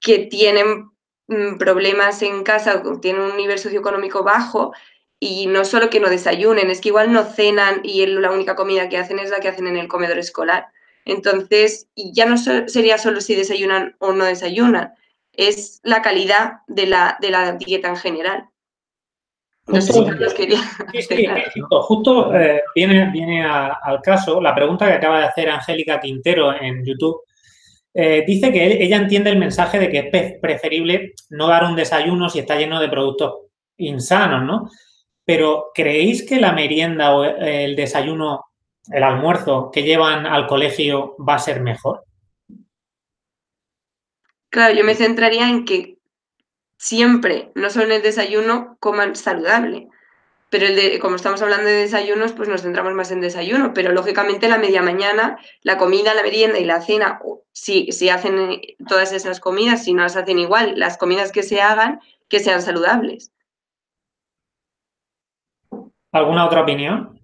que tienen mm, problemas en casa, tienen un nivel socioeconómico bajo y no solo que no desayunen, es que igual no cenan y la única comida que hacen es la que hacen en el comedor escolar. Entonces, ya no sería solo si desayunan o no desayunan, es la calidad de la, de la dieta en general. Justo, eh, viene, viene al caso la pregunta que acaba de hacer Angélica Quintero en YouTube. Eh, dice que ella entiende el mensaje de que es preferible no dar un desayuno si está lleno de productos insanos, ¿no? Pero ¿creéis que la merienda o el desayuno, el almuerzo que llevan al colegio va a ser mejor? Claro, yo me centraría en que siempre, no solo en el desayuno, coman saludable. Pero el de, como estamos hablando de desayunos, pues nos centramos más en desayuno. Pero lógicamente la media mañana, la comida, la merienda y la cena, si, si hacen todas esas comidas, si no las hacen igual, las comidas que se hagan, que sean saludables. ¿Alguna otra opinión?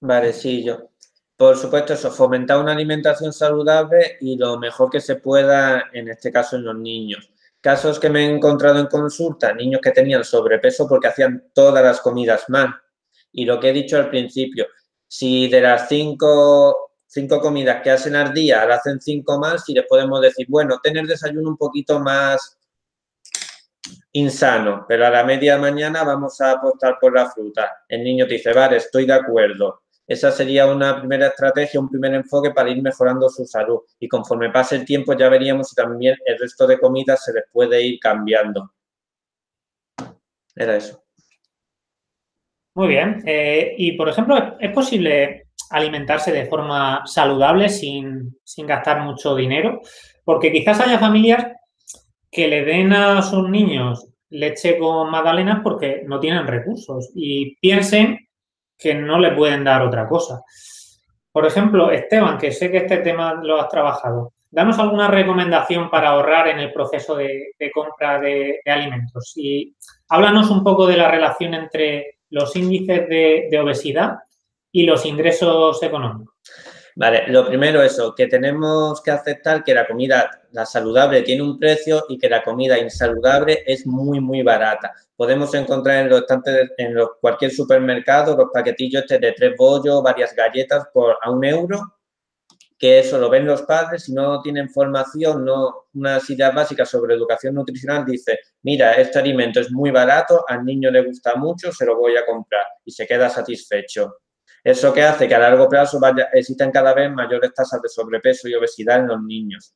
Vale, sí, yo. Por supuesto, eso, fomentar una alimentación saludable y lo mejor que se pueda, en este caso en los niños. Casos que me he encontrado en consulta, niños que tenían sobrepeso porque hacían todas las comidas mal. Y lo que he dicho al principio, si de las cinco, comidas que hacen al día, le hacen cinco más, y les podemos decir, bueno, tener desayuno un poquito más insano, pero a la media mañana vamos a apostar por la fruta. El niño te dice, vale, estoy de acuerdo. Esa sería una primera estrategia, un primer enfoque para ir mejorando su salud. Y conforme pase el tiempo ya veríamos si también el resto de comidas se les puede ir cambiando. Era eso. Muy bien. Eh, y, por ejemplo, ¿es posible alimentarse de forma saludable sin, sin gastar mucho dinero? Porque quizás haya familias que le den a sus niños leche con magdalenas porque no tienen recursos y piensen que no le pueden dar otra cosa. Por ejemplo, Esteban, que sé que este tema lo has trabajado, danos alguna recomendación para ahorrar en el proceso de, compra de, alimentos. Y háblanos un poco de la relación entre los índices de, obesidad y los ingresos económicos. Vale, lo primero eso, que tenemos que aceptar que la comida, la saludable, tiene un precio y que la comida insaludable es muy, muy barata. Podemos encontrar en los estantes, en cualquier supermercado, los paquetillos este de tres bollos, varias galletas por a un euro, que eso lo ven los padres, si no tienen formación, no unas ideas básicas sobre educación nutricional, dice, mira, este alimento es muy barato, al niño le gusta mucho, se lo voy a comprar y se queda satisfecho eso que hace que a largo plazo existan cada vez mayores tasas de sobrepeso y obesidad en los niños.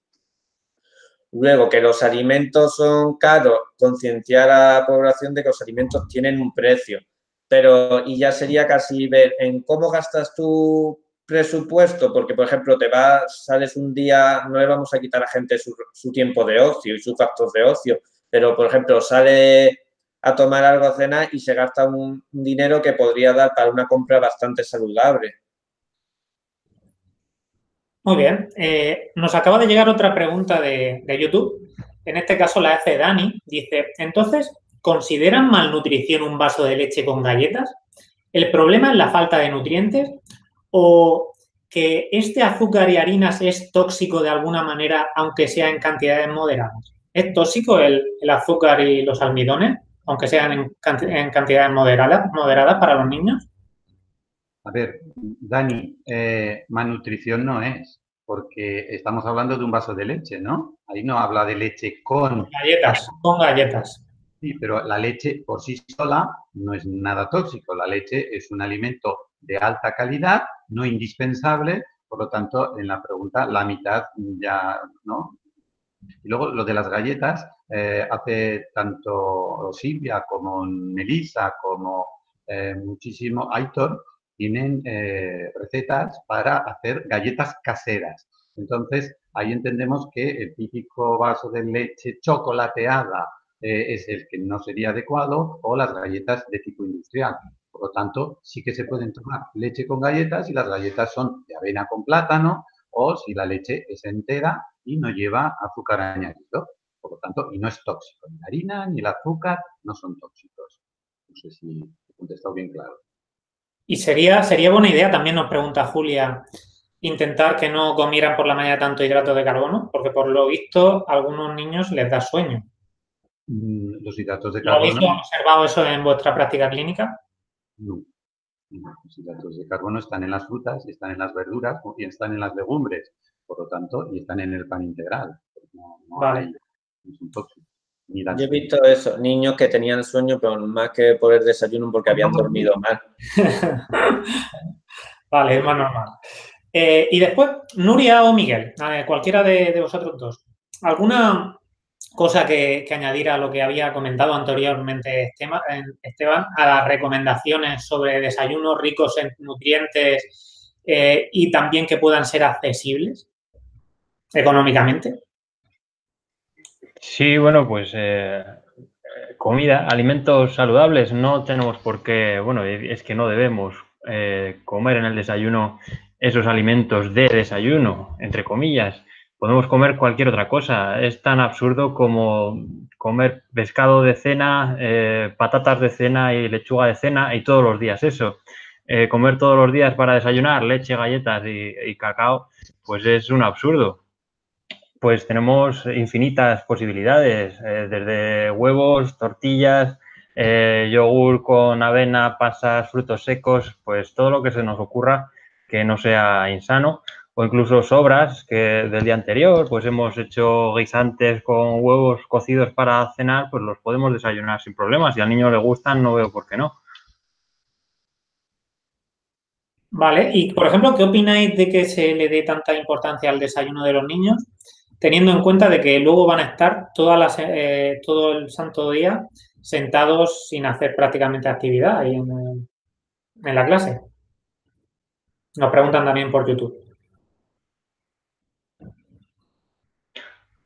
Luego, que los alimentos son caros, concienciar a la población de que los alimentos tienen un precio. Pero, y ya sería casi ver en cómo gastas tu presupuesto, porque, por ejemplo, te vas, sales un día, no le vamos a quitar a gente su, tiempo de ocio y sus factos de ocio, pero, por ejemplo, sale a tomar algo a cenar y se gasta un, dinero que podría dar para una compra bastante saludable. Muy bien. Eh, nos acaba de llegar otra pregunta de, YouTube. En este caso la hace Dani. Dice, entonces, ¿consideran malnutrición un vaso de leche con galletas? ¿El problema es la falta de nutrientes? ¿O que este azúcar y harinas es tóxico de alguna manera, aunque sea en cantidades moderadas? ¿Es tóxico el azúcar y los almidones? Aunque sean en, cantidades moderadas, moderadas para los niños? A ver, Dani, eh, malnutrición no es, porque estamos hablando de un vaso de leche, ¿no? Ahí no habla de leche con... Galletas, con galletas. Sí, pero la leche por sí sola no es nada tóxico. La leche es un alimento de alta calidad, no indispensable, por lo tanto, en la pregunta, la mitad ya, ¿no? Y luego lo de las galletas, eh, hace tanto Silvia como Melissa como eh, muchísimo Aitor, tienen eh, recetas para hacer galletas caseras. Entonces, ahí entendemos que el típico vaso de leche chocolateada es el que no sería adecuado o las galletas de tipo industrial. Por lo tanto, sí que se pueden tomar leche con galletas y las galletas son de avena con plátano o si la leche es entera y no lleva azúcar añadido. Por lo tanto, y no es tóxico. Ni la harina ni el azúcar no son tóxicos. No sé si he contestado bien claro. Y sería, sería buena idea, también nos pregunta Julia, intentar que no comieran por la mañana tanto hidrato de carbono, porque por lo visto a algunos niños les da sueño. Mm, los hidratos de carbono. ¿Lo habéis observado eso en vuestra práctica clínica? No. Los hidratos de carbono están en las frutas, están en las verduras y están en las legumbres, por lo tanto, y están en el pan integral. vale. Yo he visto eso, niños que tenían sueño, pero más que por el desayuno porque habían dormido mal. vale, es más normal. Eh, y después, Nuria o Miguel, cualquiera de, vosotros dos, ¿alguna cosa que, añadir a lo que había comentado anteriormente Esteban, a las recomendaciones sobre desayunos ricos en nutrientes eh, y también que puedan ser accesibles económicamente? Sí, bueno, pues eh, comida, alimentos saludables, no tenemos por qué, bueno, es que no debemos eh, comer en el desayuno esos alimentos de desayuno, entre comillas. Podemos comer cualquier otra cosa. Es tan absurdo como comer pescado de cena, eh, patatas de cena y lechuga de cena y todos los días eso. comer todos los días para desayunar leche, galletas y cacao, pues es un absurdo pues tenemos infinitas posibilidades, eh, desde huevos, tortillas, eh, yogur con avena, pasas, frutos secos, pues todo lo que se nos ocurra que no sea insano o incluso sobras que del día anterior, pues hemos hecho guisantes con huevos cocidos para cenar, pues los podemos desayunar sin problemas. Si al niño le gustan, no veo por qué no. Vale, y por ejemplo, ¿qué opináis de que se le dé tanta importancia al desayuno de los niños? Teniendo en cuenta de que luego van a estar todas las, eh, todo el santo día sentados sin hacer prácticamente actividad ahí en, en la clase. Nos preguntan también por YouTube.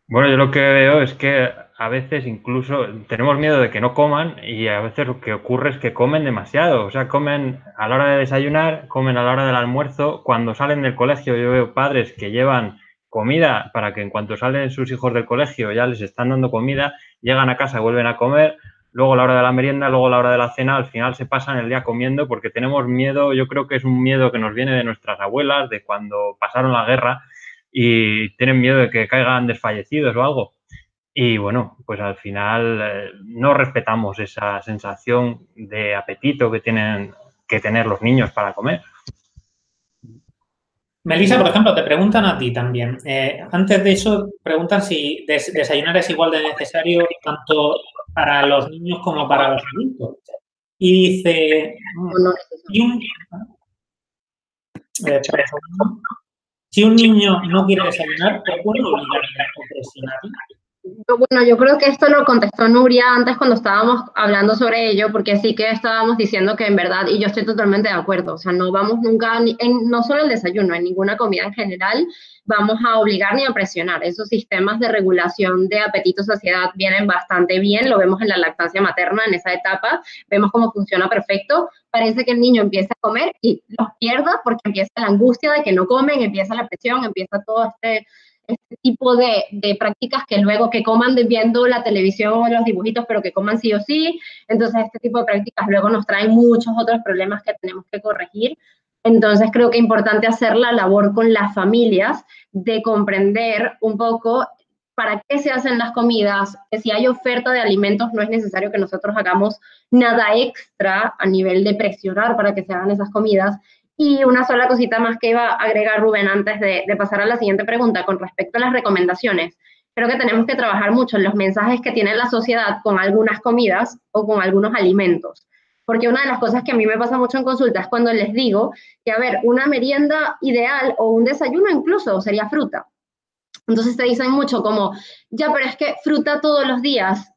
Bueno, yo lo que veo es que a veces incluso tenemos miedo de que no coman y a veces lo que ocurre es que comen demasiado. O sea, comen a la hora de desayunar, comen a la hora del almuerzo. Cuando salen del colegio yo veo padres que llevan comida para que en cuanto salen sus hijos del colegio ya les están dando comida, llegan a casa, vuelven a comer, luego la hora de la merienda, luego la hora de la cena, al final se pasan el día comiendo porque tenemos miedo, yo creo que es un miedo que nos viene de nuestras abuelas, de cuando pasaron la guerra y tienen miedo de que caigan desfallecidos o algo. Y bueno, pues al final eh, no respetamos esa sensación de apetito que tienen que tener los niños para comer. Melissa, por ejemplo, te preguntan a ti también. Eh, antes de eso, preguntan si desayunar es igual de necesario tanto para los niños como para los adultos. Y dice, si un niño no quiere desayunar, ¿te puedo obligarle a presionarle? Bueno, yo creo que esto lo contestó Nuria antes cuando estábamos hablando sobre ello, porque sí que estábamos diciendo que en verdad, y yo estoy totalmente de acuerdo, o sea, no vamos nunca, en, no solo el desayuno, en ninguna comida en general, vamos a obligar ni a presionar. Esos sistemas de regulación de apetito saciedad vienen bastante bien, lo vemos en la lactancia materna, en esa etapa, vemos cómo funciona perfecto. Parece que el niño empieza a comer y los pierda porque empieza la angustia de que no comen, empieza la presión, empieza todo este este tipo de, prácticas que luego que coman viendo la televisión o los dibujitos, pero que coman sí o sí. Entonces, este tipo de prácticas luego nos traen muchos otros problemas que tenemos que corregir. Entonces, creo que es importante hacer la labor con las familias de comprender un poco para qué se hacen las comidas, que si hay oferta de alimentos no es necesario que nosotros hagamos nada extra a nivel de presionar para que se hagan esas comidas y una sola cosita más que iba a agregar Rubén antes de, pasar a la siguiente pregunta con respecto a las recomendaciones. Creo que tenemos que trabajar mucho en los mensajes que tiene la sociedad con algunas comidas o con algunos alimentos. Porque una de las cosas que a mí me pasa mucho en consultas es cuando les digo que, a ver, una merienda ideal o un desayuno incluso sería fruta. Entonces te dicen mucho como, ya, pero es que fruta todos los días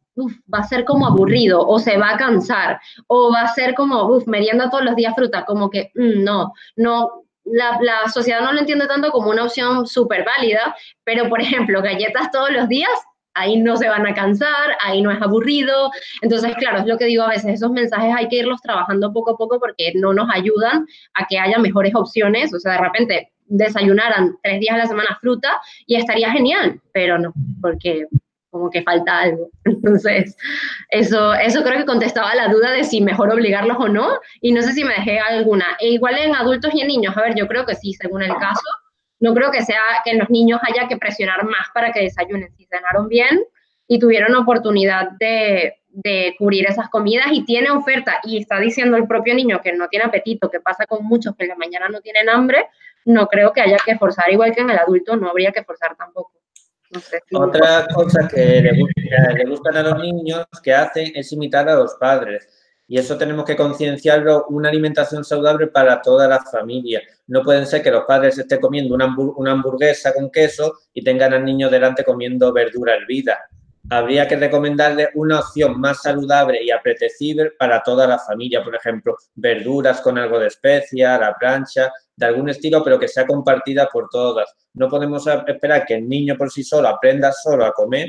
va a ser como aburrido o se va a cansar o va a ser como, merienda todos los días fruta, como que mm, no, no, la, la, sociedad no lo entiende tanto como una opción súper válida, pero por ejemplo, galletas todos los días, ahí no se van a cansar, ahí no es aburrido. Entonces, claro, es lo que digo a veces, esos mensajes hay que irlos trabajando poco a poco porque no nos ayudan a que haya mejores opciones. O sea, de repente desayunaran tres días a la semana fruta y estaría genial, pero no, porque como que falta algo. Entonces, eso, eso creo que contestaba la duda de si mejor obligarlos o no, y no sé si me dejé alguna. E igual en adultos y en niños, a ver, yo creo que sí, según el caso. No creo que sea que en los niños haya que presionar más para que desayunen. Si cenaron bien y tuvieron oportunidad de, de cubrir esas comidas y tiene oferta y está diciendo el propio niño que no tiene apetito, que pasa con muchos que en la mañana no tienen hambre, no creo que haya que forzar igual que en el adulto, no habría que forzar tampoco. Otra cosa que le, gusta, gustan a los niños que hacen es imitar a los padres. Y eso tenemos que concienciarlo, una alimentación saludable para toda la familia. No pueden ser que los padres estén comiendo una, hamburguesa con queso y tengan al niño delante comiendo verdura hervida. Habría que recomendarle una opción más saludable y apetecible para toda la familia. Por ejemplo, verduras con algo de especia, la plancha, de algún estilo, pero que sea compartida por todas. No podemos esperar que el niño por sí solo aprenda solo a comer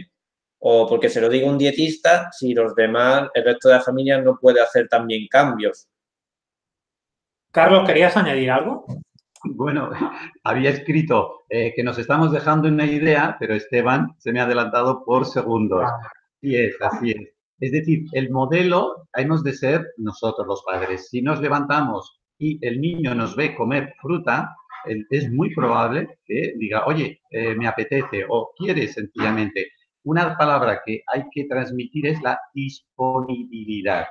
o porque se lo diga un dietista si los demás, el resto de la familia no puede hacer también cambios. Carlos, ¿querías añadir algo? Bueno, había escrito eh, que nos estamos dejando una idea, pero Esteban se me ha adelantado por segundos. Así es, así es. Es decir, el modelo hemos de ser nosotros los padres. Si nos levantamos y el niño nos ve comer fruta, es muy probable que diga, oye, eh, me apetece o quiere sencillamente. Una palabra que hay que transmitir es la disponibilidad.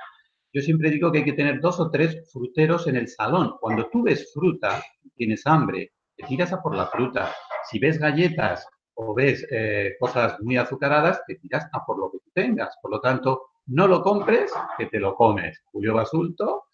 Yo siempre digo que hay que tener dos o tres fruteros en el salón. Cuando tú ves fruta, tienes hambre, te tiras a por la fruta. Si ves galletas o ves eh, cosas muy azucaradas, te tiras a por lo que tú tengas. Por lo tanto, no lo compres, que te lo comes. Julio Basulto,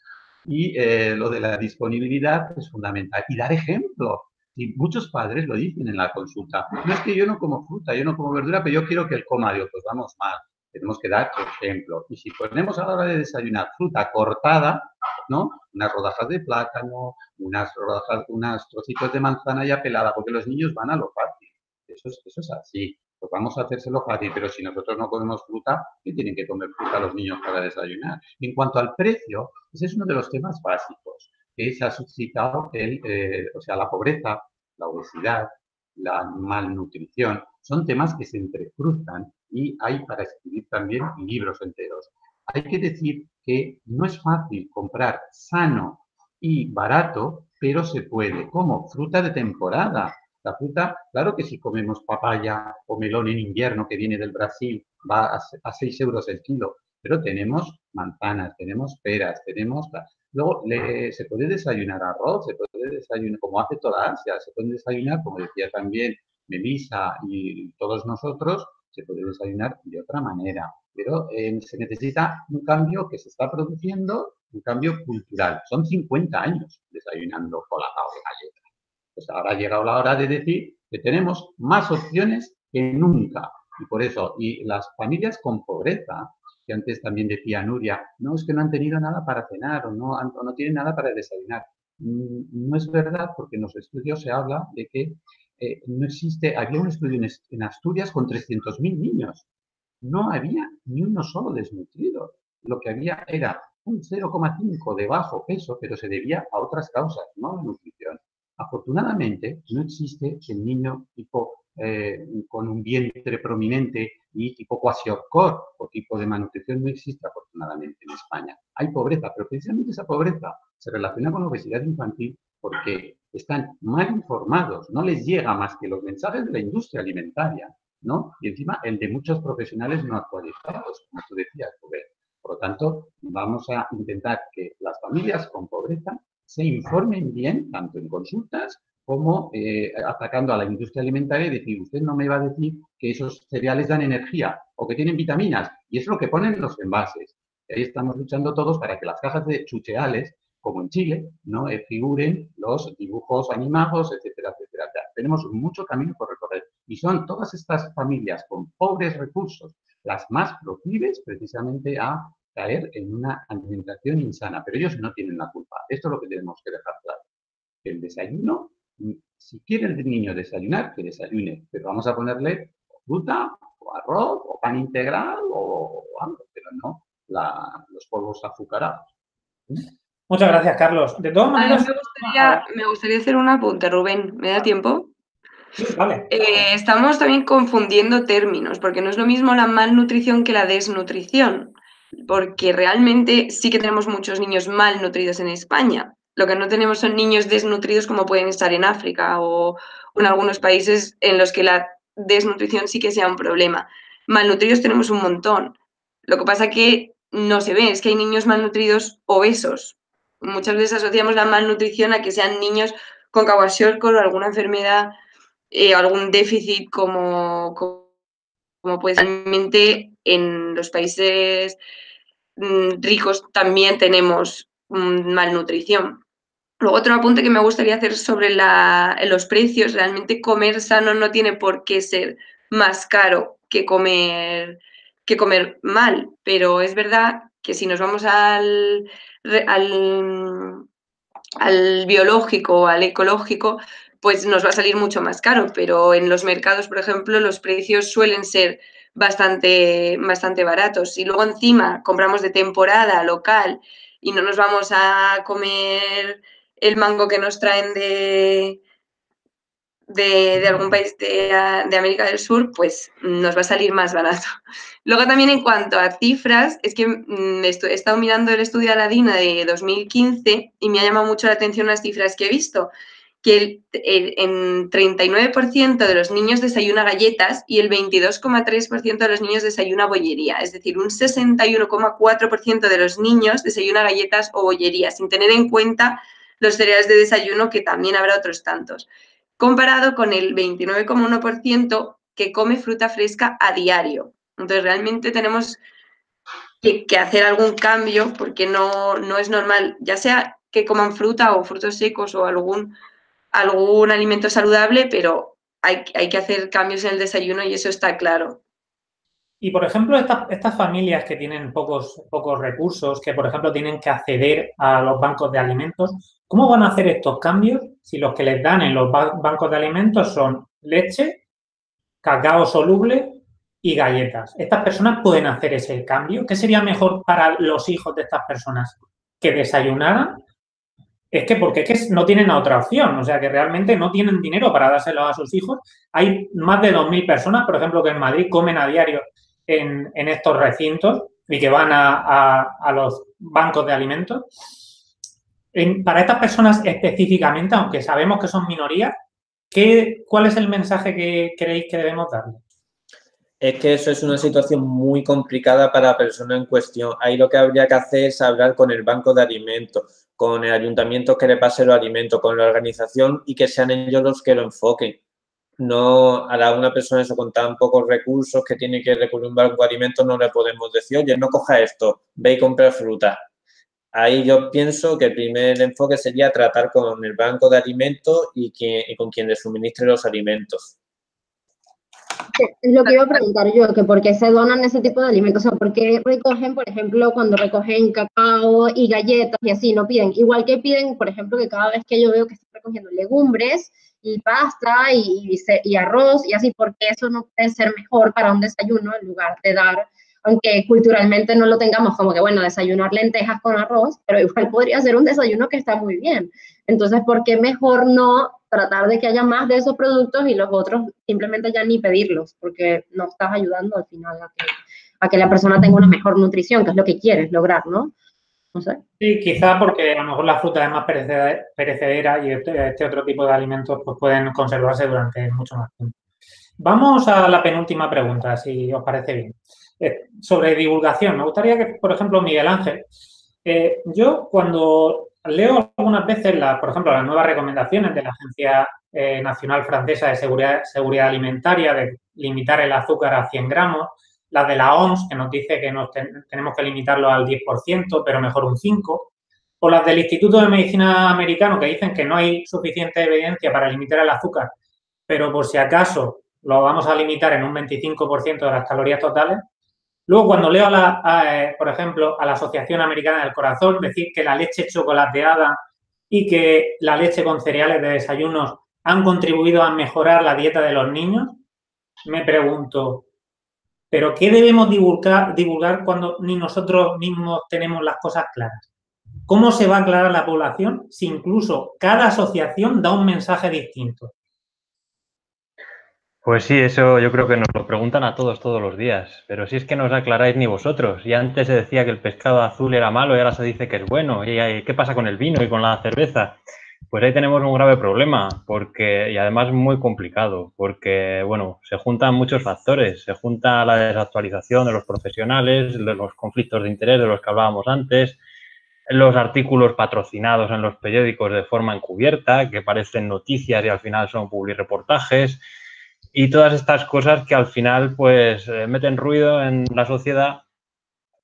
y eh, lo de la disponibilidad es fundamental. Y dar ejemplo. Y muchos padres lo dicen en la consulta. No es que yo no como fruta, yo no como verdura, pero yo quiero que él coma. Dios, pues vamos mal. Tenemos que dar ejemplo. Y si ponemos a la hora de desayunar fruta cortada, ¿no? Unas rodajas de plátano, unas rodajas, unas trocitos de manzana ya pelada, porque los niños van a lo fácil. Eso es, eso es así pues vamos a hacérselo fácil, pero si nosotros no comemos fruta, ¿qué tienen que comer fruta los niños para desayunar? En cuanto al precio, ese es uno de los temas básicos que se ha suscitado, el, eh, o sea, la pobreza, la obesidad, la malnutrición, son temas que se entrecruzan y hay para escribir también libros enteros. hay que decir que no es fácil comprar sano y barato, pero se puede. ¿Cómo? Fruta de temporada. La fruta, claro que si comemos papaya o melón en invierno que viene del Brasil, va a 6 euros el kilo, pero tenemos manzanas, tenemos peras, tenemos... Luego se puede desayunar arroz, se puede desayunar, como hace toda Asia, se puede desayunar, como decía también Melissa y todos nosotros, se puede desayunar de otra manera. Pero eh, se necesita un cambio que se está produciendo, un cambio cultural. Son 50 años desayunando colacao de galleta. Pues ahora ha llegado la hora de decir que tenemos más opciones que nunca. Y por eso, y las familias con pobreza, que antes también decía Nuria, no, es que no han tenido nada para cenar o no, no tienen nada para desayunar. Mm, no es verdad porque en los estudios se habla de que eh, no existe, había un estudio en, Asturias con 300.000 niños. No había ni uno solo desnutrido. Lo que había era un 0,5 de bajo peso, pero se debía a otras causas, no a la nutrición. Afortunadamente, no existe el niño tipo eh, con un vientre prominente y tipo quasiorcor o tipo de malnutrición no existe afortunadamente en España. Hay pobreza, pero precisamente esa pobreza se relaciona con la obesidad infantil porque están mal informados, no les llega más que los mensajes de la industria alimentaria, ¿no? Y encima el de muchos profesionales no actualizados, como tú decías. Por lo tanto, vamos a intentar que las familias con pobreza se informen bien, tanto en consultas como eh, atacando a la industria alimentaria y decir, usted no me va a decir que esos cereales dan energía o que tienen vitaminas, y es lo que ponen los envases. ahí estamos luchando todos para que las cajas de chucheales como en Chile, ¿no? Eh, figuren los dibujos animados, etcétera, etcétera. tenemos mucho camino por recorrer. Y son todas estas familias con pobres recursos las más proclives precisamente a caer en una alimentación insana. Pero ellos no tienen la culpa. Esto es lo que tenemos que dejar claro. El desayuno, si quiere el niño desayunar, que desayune. Pero vamos a ponerle fruta, o arroz, o pan integral, o, algo, pero no los polvos azucarados. Muchas gracias, Carlos. De todas maneras. Me gustaría, hacer un apunte, Rubén. ¿Me da tiempo? Sí, vale. Eh, estamos también confundiendo términos, porque no es lo mismo la malnutrición que la desnutrición, porque realmente sí que tenemos muchos niños malnutridos en España. Lo que no tenemos son niños desnutridos como pueden estar en África o en algunos países en los que la desnutrición sí que sea un problema. Malnutridos tenemos un montón. Lo que pasa que no se ve, es que hay niños malnutridos obesos, muchas veces asociamos la malnutrición a que sean niños con kwashiorkor o alguna enfermedad, eh, algún déficit como, como, pues realmente en los países mm, ricos también tenemos mm, malnutrición. Luego otro apunte que me gustaría hacer sobre los precios, realmente comer sano no tiene por qué ser más caro que comer, que comer mal, pero es verdad que si nos vamos al, al, al biológico o al ecológico, pues nos va a salir mucho más caro, pero en los mercados, por ejemplo, los precios suelen ser bastante, bastante baratos. Y luego encima compramos de temporada, local, y no nos vamos a comer el mango que nos traen de, de, algún país de, América del Sur, pues nos va a salir más barato. Luego también en cuanto a cifras, es que mm, he estado mirando el estudio Aladina de 2015 y me ha llamado mucho la atención las cifras que he visto, que el, en 39% de los niños desayuna galletas y el 22,3% de los niños desayuna bollería, es decir, un 61,4% de los niños desayuna galletas o bollería, sin tener en cuenta los cereales de desayuno, que también habrá otros tantos comparado con el 29,1% que come fruta fresca a diario. Entonces, realmente tenemos que, hacer algún cambio porque no, no, es normal, ya sea que coman fruta o frutos secos o algún, algún alimento saludable, pero hay, hay que hacer cambios en el desayuno y eso está claro. Y, por ejemplo, estas familias que tienen pocos, pocos recursos, que, por ejemplo, tienen que acceder a los bancos de alimentos, ¿cómo van a hacer estos cambios si los que les dan en los bancos de alimentos son leche, cacao soluble y galletas? ¿Estas personas pueden hacer ese cambio? ¿Qué sería mejor para los hijos de estas personas? ¿Que desayunaran? Es que porque es que no tienen otra opción, o sea que realmente no tienen dinero para dárselo a sus hijos. Hay más de 2.000 personas, por ejemplo, que en Madrid comen a diario en, estos recintos y que van a, los bancos de alimentos. para estas personas específicamente, aunque sabemos que son minorías, ¿qué, ¿cuál es el mensaje que creéis que debemos darle? Es que eso es una situación muy complicada para la persona en cuestión. Ahí lo que habría que hacer es hablar con el banco de alimentos, con el ayuntamiento que le pase los alimentos, con la organización y que sean ellos los que lo enfoquen no a una persona eso con tan pocos recursos que tiene que recurrir a un banco de alimentos no le podemos decir, oye, no coja esto, ve y compra fruta. Ahí yo pienso que el primer enfoque sería tratar con el banco de alimentos y, con quien le suministre los alimentos. Es lo que iba a preguntar yo, que por qué se donan ese tipo de alimentos, o sea, por qué recogen, por ejemplo, cuando recogen cacao y galletas y así, no piden, igual que piden, por ejemplo, que cada vez que yo veo que están recogiendo legumbres, y pasta y, y, arroz y así, porque eso no puede ser mejor para un desayuno en lugar de dar, aunque culturalmente no lo tengamos como que, bueno, desayunar lentejas con arroz, pero igual podría ser un desayuno que está muy bien. Entonces, ¿por qué mejor no tratar de que haya más de esos productos y los otros simplemente ya ni pedirlos? Porque no estás ayudando al final a que, a que la persona tenga una mejor nutrición, que es lo que quieres lograr, ¿no? Sí, quizá porque a lo mejor la fruta es más perecedera y este, este, otro tipo de alimentos pues, pueden conservarse durante mucho más tiempo. Vamos a la penúltima pregunta, si os parece bien. Eh, sobre divulgación, me gustaría que, por ejemplo, Miguel Ángel, eh, yo cuando leo algunas veces, la, por ejemplo, las nuevas recomendaciones de la Agencia eh, Nacional Francesa de Seguridad, Alimentaria de limitar el azúcar a 100 gramos, la de la OMS, que nos dice que tenemos que limitarlo al 10%, pero mejor un 5%, o las del Instituto de Medicina Americano, que dicen que no hay suficiente evidencia para limitar el azúcar, pero por si acaso lo vamos a limitar en un 25% de las calorías totales. Luego, cuando leo, a la, eh, por ejemplo, a la Asociación Americana del Corazón decir que la leche chocolateada y que la leche con cereales de desayunos han contribuido a mejorar la dieta de los niños, me pregunto, pero ¿qué debemos divulgar, divulgar cuando ni nosotros mismos tenemos las cosas claras? ¿Cómo se va a aclarar la población si incluso cada asociación da un mensaje distinto? Pues sí, eso yo creo que nos lo preguntan a todos todos los días, pero si es que no os aclaráis ni vosotros. Y antes se decía que el pescado azul era malo y ahora se dice que es bueno. ¿Y qué pasa con el vino y con la cerveza? Pues ahí tenemos un grave problema, porque, y además muy complicado, porque, bueno, se juntan muchos factores. Se junta la desactualización de los profesionales, de los conflictos de interés de los que hablábamos antes, los artículos patrocinados en los periódicos de forma encubierta, que parecen noticias y al final son reportajes, y todas estas cosas que al final, pues, eh, meten ruido en la sociedad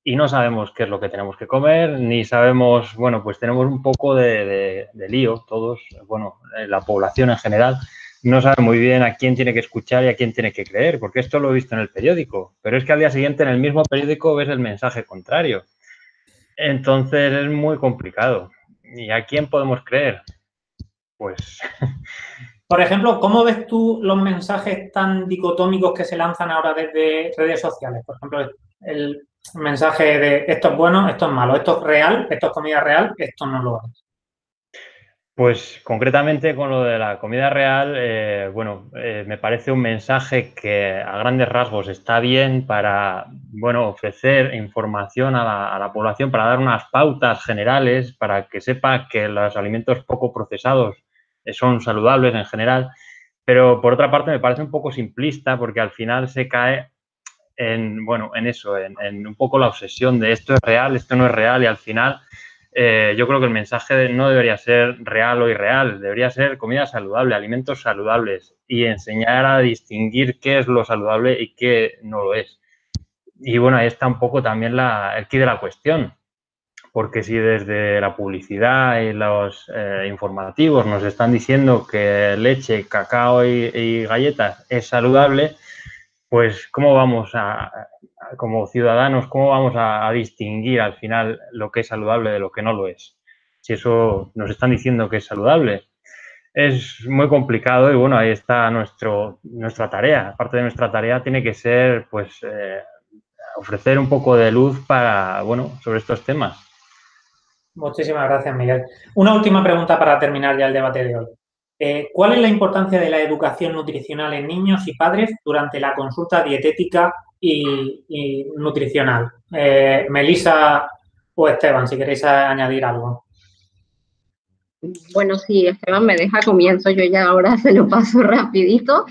y no sabemos qué es lo que tenemos que comer, ni sabemos, bueno, pues tenemos un poco de, lío todos, bueno, eh, la población en general no sabe muy bien a quién tiene que escuchar y a quién tiene que creer, porque esto lo he visto en el periódico, pero es que al día siguiente en el mismo periódico ves el mensaje contrario. Entonces es muy complicado. ¿Y a quién podemos creer? Pues... Por ejemplo, ¿cómo ves tú los mensajes tan dicotómicos que se lanzan ahora desde redes sociales? Por ejemplo, el mensaje de esto es bueno, esto es malo, esto es real, esto es comida real, esto no lo es. Pues concretamente con lo de la comida real, eh, bueno, eh, me parece un mensaje que a grandes rasgos está bien para, bueno, ofrecer información a la, a la, población, para dar unas pautas generales, para que sepa que los alimentos poco procesados son saludables en general. Pero por otra parte me parece un poco simplista porque al final se cae en, bueno, en eso, en, un poco la obsesión de esto es real, esto no es real y al final eh, yo creo que el mensaje no debería ser real o irreal, debería ser comida saludable, alimentos saludables y enseñar a distinguir qué es lo saludable y qué no lo es. Y bueno, ahí está un poco también la, el quid de la cuestión, porque si desde la publicidad y los eh, informativos nos están diciendo que leche, cacao y galletas es saludable, pues cómo vamos a, como ciudadanos, cómo vamos a, distinguir al final lo que es saludable de lo que no lo es. Si eso nos están diciendo que es saludable. Es muy complicado y bueno, ahí está nuestro, nuestra tarea. Aparte de nuestra tarea tiene que ser pues eh, ofrecer un poco de luz para, bueno, sobre estos temas. Muchísimas gracias, Miguel. Una última pregunta para terminar ya el debate de hoy. Eh, ¿Cuál es la importancia de la educación nutricional en niños y padres durante la consulta dietética y, nutricional. Eh, Melisa o Esteban, si queréis añadir algo. Bueno, sí, Esteban me deja comienzo, yo ya ahora se lo paso rapidito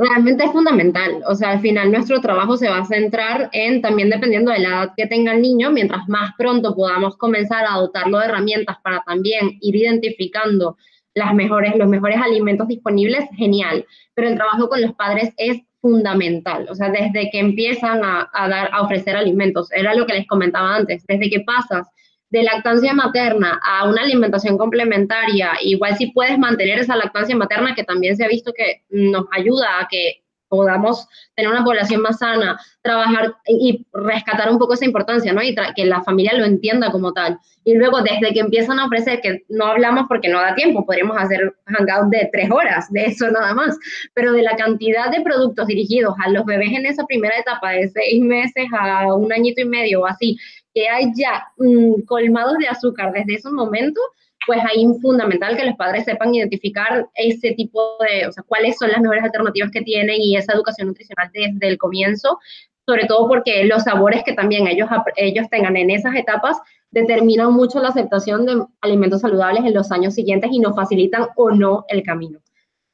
realmente es fundamental. O sea, al final nuestro trabajo se va a centrar en, también dependiendo de la edad que tenga el niño, mientras más pronto podamos comenzar a dotarlo de herramientas para también ir identificando las mejores, los mejores alimentos disponibles, genial. Pero el trabajo con los padres es fundamental. O sea, desde que empiezan a, a dar, a ofrecer alimentos, era lo que les comentaba antes, desde que pasas de lactancia materna a una alimentación complementaria, igual si puedes mantener esa lactancia materna que también se ha visto que nos ayuda a que podamos tener una población más sana, trabajar y rescatar un poco esa importancia, ¿no? Y que la familia lo entienda como tal. Y luego, desde que empiezan a ofrecer, que no hablamos porque no da tiempo, podríamos hacer hangout de tres horas, de eso nada más, pero de la cantidad de productos dirigidos a los bebés en esa primera etapa, de seis meses a un añito y medio o así, que hay ya mm, colmados de azúcar desde ese momento, pues ahí es fundamental que los padres sepan identificar ese tipo de, o sea, cuáles son las mejores alternativas que tienen y esa educación nutricional desde el comienzo, sobre todo porque los sabores que también ellos, ellos tengan en esas etapas determinan mucho la aceptación de alimentos saludables en los años siguientes y nos facilitan o no el camino.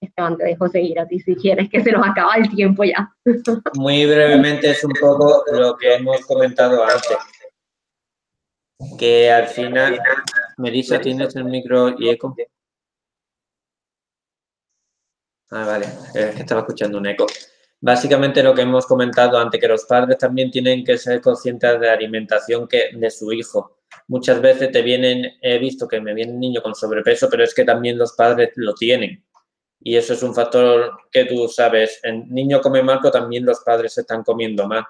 Esteban, te dejo seguir a ti si quieres, que se nos acaba el tiempo ya. Muy brevemente es un poco lo que hemos comentado antes que al final, Melissa, ¿tienes el micro y eco? Ah, vale, que estaba escuchando un eco. Básicamente lo que hemos comentado antes, que los padres también tienen que ser conscientes de la alimentación que, de su hijo. Muchas veces te vienen, he visto que me viene un niño con sobrepeso, pero es que también los padres lo tienen. Y eso es un factor que tú sabes. El niño come mal, pero también los padres están comiendo mal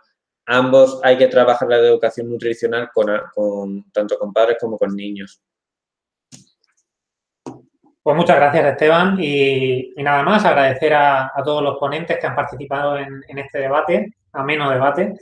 ambos hay que trabajar la educación nutricional con, tanto con padres como con niños. Pues muchas gracias, Esteban. Y, nada más, agradecer a, todos los ponentes que han participado en, este debate, ameno debate.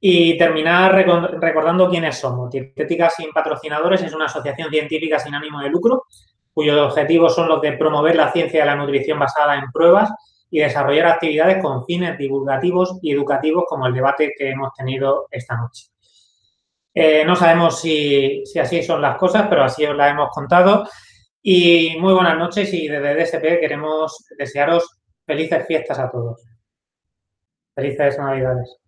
Y terminar recordando quiénes somos. Dietética sin patrocinadores es una asociación científica sin ánimo de lucro, cuyos objetivos son los de promover la ciencia de la nutrición basada en pruebas y desarrollar actividades con fines divulgativos y educativos como el debate que hemos tenido esta noche. Eh, no sabemos si, así son las cosas, pero así os las hemos contado. Y muy buenas noches y desde DSP queremos desearos felices fiestas a todos. Felices Navidades.